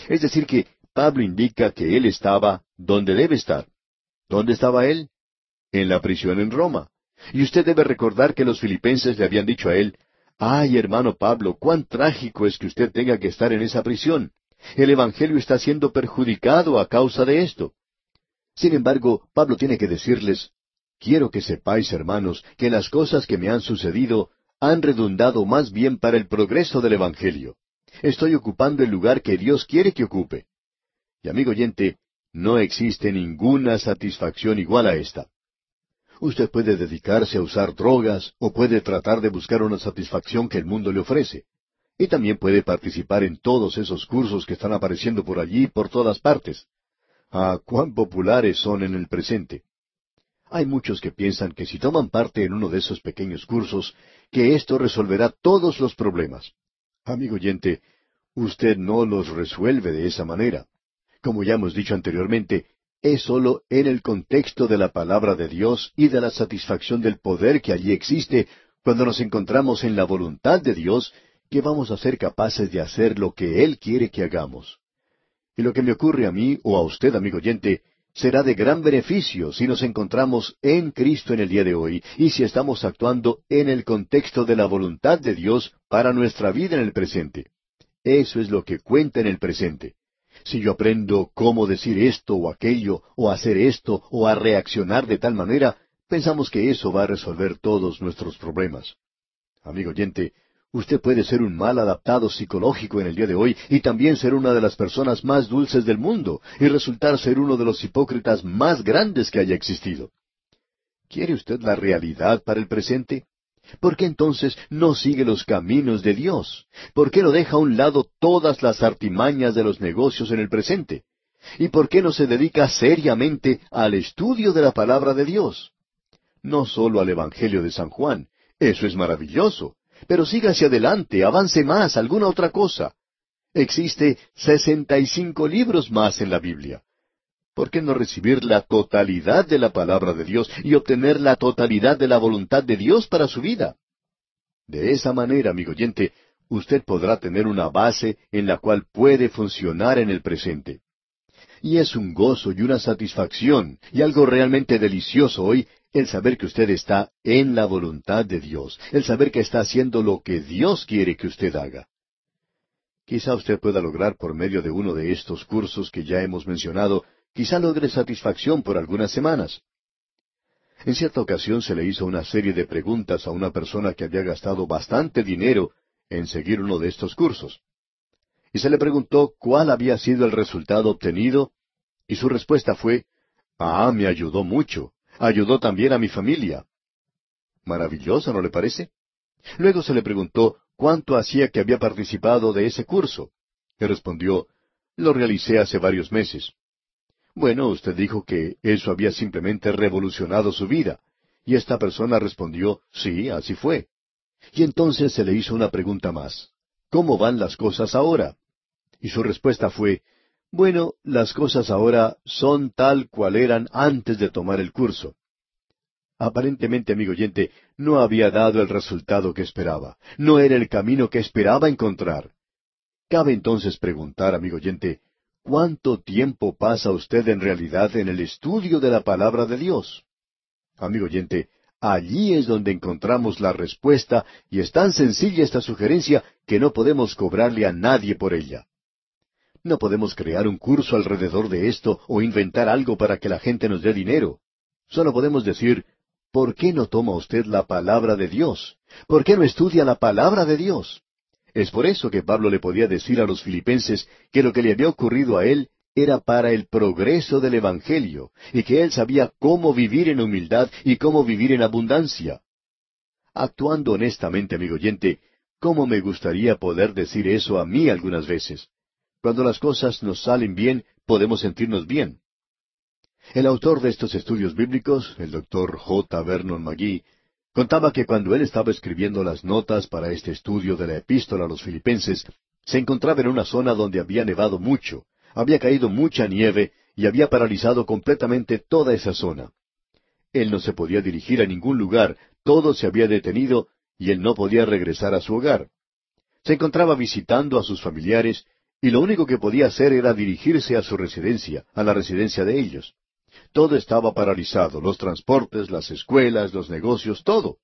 Es decir, que Pablo indica que él estaba donde debe estar. ¿Dónde estaba él? En la prisión en Roma. Y usted debe recordar que los filipenses le habían dicho a él, Ay, hermano Pablo, cuán trágico es que usted tenga que estar en esa prisión. El Evangelio está siendo perjudicado a causa de esto. Sin embargo, Pablo tiene que decirles, quiero que sepáis, hermanos, que las cosas que me han sucedido han redundado más bien para el progreso del Evangelio. Estoy ocupando el lugar que Dios quiere que ocupe. Y amigo oyente, no existe ninguna satisfacción igual a esta. Usted puede dedicarse a usar drogas o puede tratar de buscar una satisfacción que el mundo le ofrece. Y también puede participar en todos esos cursos que están apareciendo por allí por todas partes. Ah, cuán populares son en el presente. Hay muchos que piensan que si toman parte en uno de esos pequeños cursos, que esto resolverá todos los problemas. Amigo oyente, usted no los resuelve de esa manera. Como ya hemos dicho anteriormente, es sólo en el contexto de la palabra de Dios y de la satisfacción del poder que allí existe cuando nos encontramos en la voluntad de Dios que vamos a ser capaces de hacer lo que Él quiere que hagamos. Y lo que me ocurre a mí o a usted, amigo oyente, será de gran beneficio si nos encontramos en Cristo en el día de hoy y si estamos actuando en el contexto de la voluntad de Dios para nuestra vida en el presente. Eso es lo que cuenta en el presente. Si yo aprendo cómo decir esto o aquello, o hacer esto, o a reaccionar de tal manera, pensamos que eso va a resolver todos nuestros problemas. Amigo oyente, usted puede ser un mal adaptado psicológico en el día de hoy y también ser una de las personas más dulces del mundo y resultar ser uno de los hipócritas más grandes que haya existido. ¿Quiere usted la realidad para el presente? ¿Por qué entonces no sigue los caminos de Dios? ¿Por qué no deja a un lado todas las artimañas de los negocios en el presente? ¿Y por qué no se dedica seriamente al estudio de la palabra de Dios? No solo al Evangelio de San Juan, eso es maravilloso, pero siga hacia adelante, avance más, alguna otra cosa. Existe sesenta y cinco libros más en la Biblia. ¿Por qué no recibir la totalidad de la palabra de Dios y obtener la totalidad de la voluntad de Dios para su vida? De esa manera, amigo oyente, usted podrá tener una base en la cual puede funcionar en el presente. Y es un gozo y una satisfacción y algo realmente delicioso hoy el saber que usted está en la voluntad de Dios, el saber que está haciendo lo que Dios quiere que usted haga. Quizá usted pueda lograr por medio de uno de estos cursos que ya hemos mencionado quizá logre satisfacción por algunas semanas. En cierta ocasión se le hizo una serie de preguntas a una persona que había gastado bastante dinero en seguir uno de estos cursos. Y se le preguntó cuál había sido el resultado obtenido, y su respuesta fue, Ah, me ayudó mucho. Ayudó también a mi familia. Maravilloso, ¿no le parece? Luego se le preguntó cuánto hacía que había participado de ese curso. Y respondió, Lo realicé hace varios meses. Bueno, usted dijo que eso había simplemente revolucionado su vida. Y esta persona respondió, sí, así fue. Y entonces se le hizo una pregunta más. ¿Cómo van las cosas ahora? Y su respuesta fue, bueno, las cosas ahora son tal cual eran antes de tomar el curso. Aparentemente, amigo oyente, no había dado el resultado que esperaba. No era el camino que esperaba encontrar. Cabe entonces preguntar, amigo oyente, ¿Cuánto tiempo pasa usted en realidad en el estudio de la palabra de Dios? Amigo oyente, allí es donde encontramos la respuesta y es tan sencilla esta sugerencia que no podemos cobrarle a nadie por ella. No podemos crear un curso alrededor de esto o inventar algo para que la gente nos dé dinero. Solo podemos decir, ¿por qué no toma usted la palabra de Dios? ¿Por qué no estudia la palabra de Dios? Es por eso que Pablo le podía decir a los filipenses que lo que le había ocurrido a él era para el progreso del Evangelio, y que él sabía cómo vivir en humildad y cómo vivir en abundancia. Actuando honestamente, amigo oyente, ¿cómo me gustaría poder decir eso a mí algunas veces? Cuando las cosas nos salen bien, podemos sentirnos bien. El autor de estos estudios bíblicos, el doctor J. Vernon McGee, Contaba que cuando él estaba escribiendo las notas para este estudio de la epístola a los filipenses, se encontraba en una zona donde había nevado mucho, había caído mucha nieve y había paralizado completamente toda esa zona. Él no se podía dirigir a ningún lugar, todo se había detenido y él no podía regresar a su hogar. Se encontraba visitando a sus familiares y lo único que podía hacer era dirigirse a su residencia, a la residencia de ellos. Todo estaba paralizado, los transportes, las escuelas, los negocios, todo.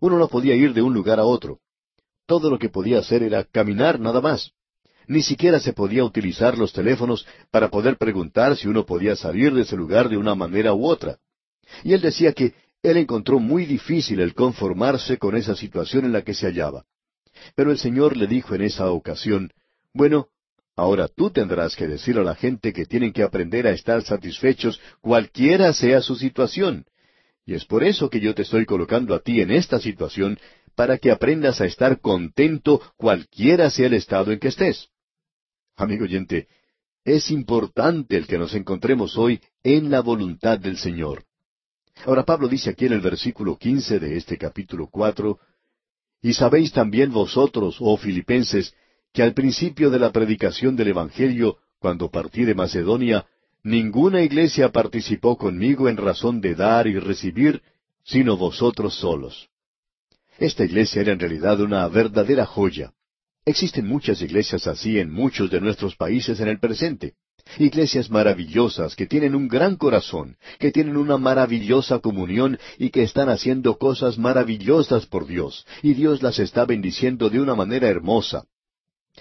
Uno no podía ir de un lugar a otro. Todo lo que podía hacer era caminar nada más. Ni siquiera se podía utilizar los teléfonos para poder preguntar si uno podía salir de ese lugar de una manera u otra. Y él decía que él encontró muy difícil el conformarse con esa situación en la que se hallaba. Pero el Señor le dijo en esa ocasión, Bueno, ahora tú tendrás que decir a la gente que tienen que aprender a estar satisfechos cualquiera sea su situación. Y es por eso que yo te estoy colocando a ti en esta situación, para que aprendas a estar contento cualquiera sea el estado en que estés. Amigo oyente, es importante el que nos encontremos hoy en la voluntad del Señor. Ahora Pablo dice aquí en el versículo quince de este capítulo cuatro, Y sabéis también vosotros, oh filipenses, que al principio de la predicación del Evangelio, cuando partí de Macedonia, ninguna iglesia participó conmigo en razón de dar y recibir, sino vosotros solos. Esta iglesia era en realidad una verdadera joya. Existen muchas iglesias así en muchos de nuestros países en el presente. Iglesias maravillosas que tienen un gran corazón, que tienen una maravillosa comunión y que están haciendo cosas maravillosas por Dios, y Dios las está bendiciendo de una manera hermosa.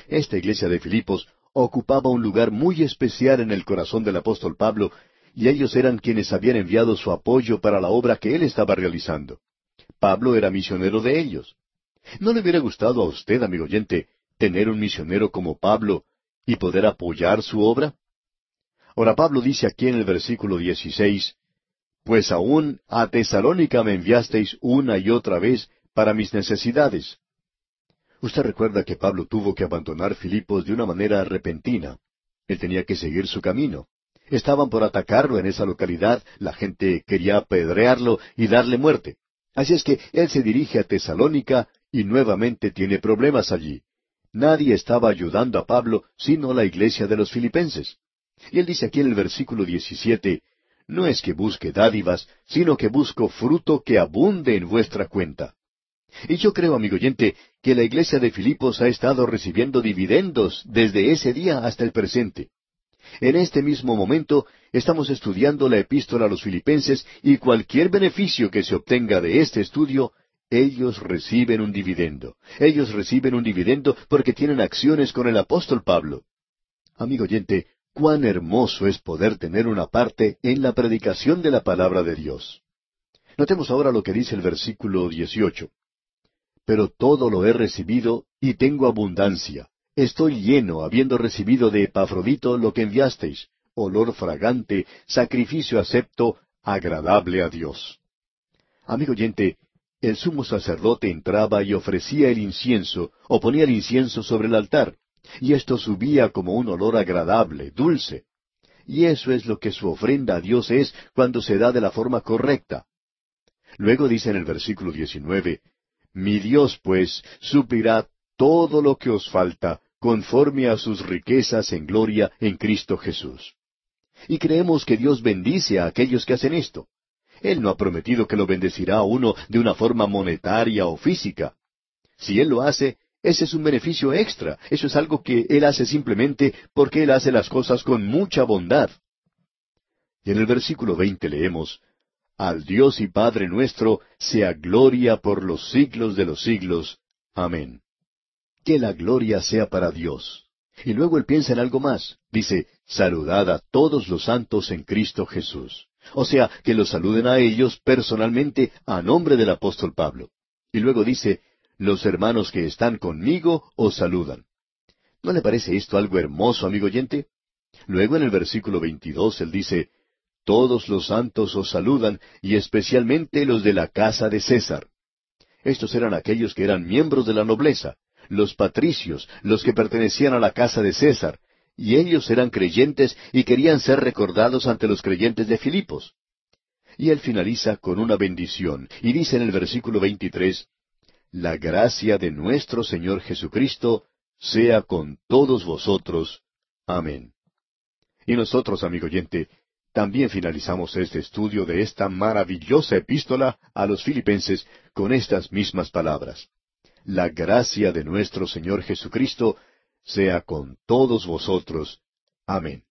Esta iglesia de Filipos ocupaba un lugar muy especial en el corazón del apóstol Pablo, y ellos eran quienes habían enviado su apoyo para la obra que él estaba realizando. Pablo era misionero de ellos. ¿No le hubiera gustado a usted, amigo oyente, tener un misionero como Pablo y poder apoyar su obra? Ahora Pablo dice aquí en el versículo 16, Pues aún a Tesalónica me enviasteis una y otra vez para mis necesidades. Usted recuerda que Pablo tuvo que abandonar Filipos de una manera repentina. Él tenía que seguir su camino. Estaban por atacarlo en esa localidad, la gente quería apedrearlo y darle muerte. Así es que él se dirige a Tesalónica y nuevamente tiene problemas allí. Nadie estaba ayudando a Pablo sino la iglesia de los filipenses. Y él dice aquí en el versículo 17, no es que busque dádivas, sino que busco fruto que abunde en vuestra cuenta. Y yo creo, amigo oyente, que la iglesia de Filipos ha estado recibiendo dividendos desde ese día hasta el presente. En este mismo momento estamos estudiando la epístola a los filipenses y cualquier beneficio que se obtenga de este estudio, ellos reciben un dividendo. Ellos reciben un dividendo porque tienen acciones con el apóstol Pablo. Amigo oyente, cuán hermoso es poder tener una parte en la predicación de la palabra de Dios. Notemos ahora lo que dice el versículo 18 pero todo lo he recibido y tengo abundancia. Estoy lleno, habiendo recibido de Epafrodito lo que enviasteis, olor fragante, sacrificio acepto, agradable a Dios. Amigo oyente, el sumo sacerdote entraba y ofrecía el incienso, o ponía el incienso sobre el altar, y esto subía como un olor agradable, dulce. Y eso es lo que su ofrenda a Dios es cuando se da de la forma correcta. Luego dice en el versículo 19, mi Dios, pues, suplirá todo lo que os falta, conforme a sus riquezas en gloria en Cristo Jesús. Y creemos que Dios bendice a aquellos que hacen esto. Él no ha prometido que lo bendecirá a uno de una forma monetaria o física. Si Él lo hace, ese es un beneficio extra. Eso es algo que Él hace simplemente porque Él hace las cosas con mucha bondad. Y en el versículo veinte leemos, al Dios y Padre nuestro sea gloria por los siglos de los siglos. Amén. Que la gloria sea para Dios. Y luego él piensa en algo más. Dice, saludad a todos los santos en Cristo Jesús. O sea, que los saluden a ellos personalmente a nombre del apóstol Pablo. Y luego dice, los hermanos que están conmigo os saludan. ¿No le parece esto algo hermoso, amigo oyente? Luego en el versículo 22 él dice, todos los santos os saludan, y especialmente los de la casa de César. Estos eran aquellos que eran miembros de la nobleza, los patricios, los que pertenecían a la casa de César, y ellos eran creyentes y querían ser recordados ante los creyentes de Filipos. Y él finaliza con una bendición, y dice en el versículo 23, La gracia de nuestro Señor Jesucristo sea con todos vosotros. Amén. Y nosotros, amigo oyente, también finalizamos este estudio de esta maravillosa epístola a los filipenses con estas mismas palabras. La gracia de nuestro Señor Jesucristo sea con todos vosotros. Amén.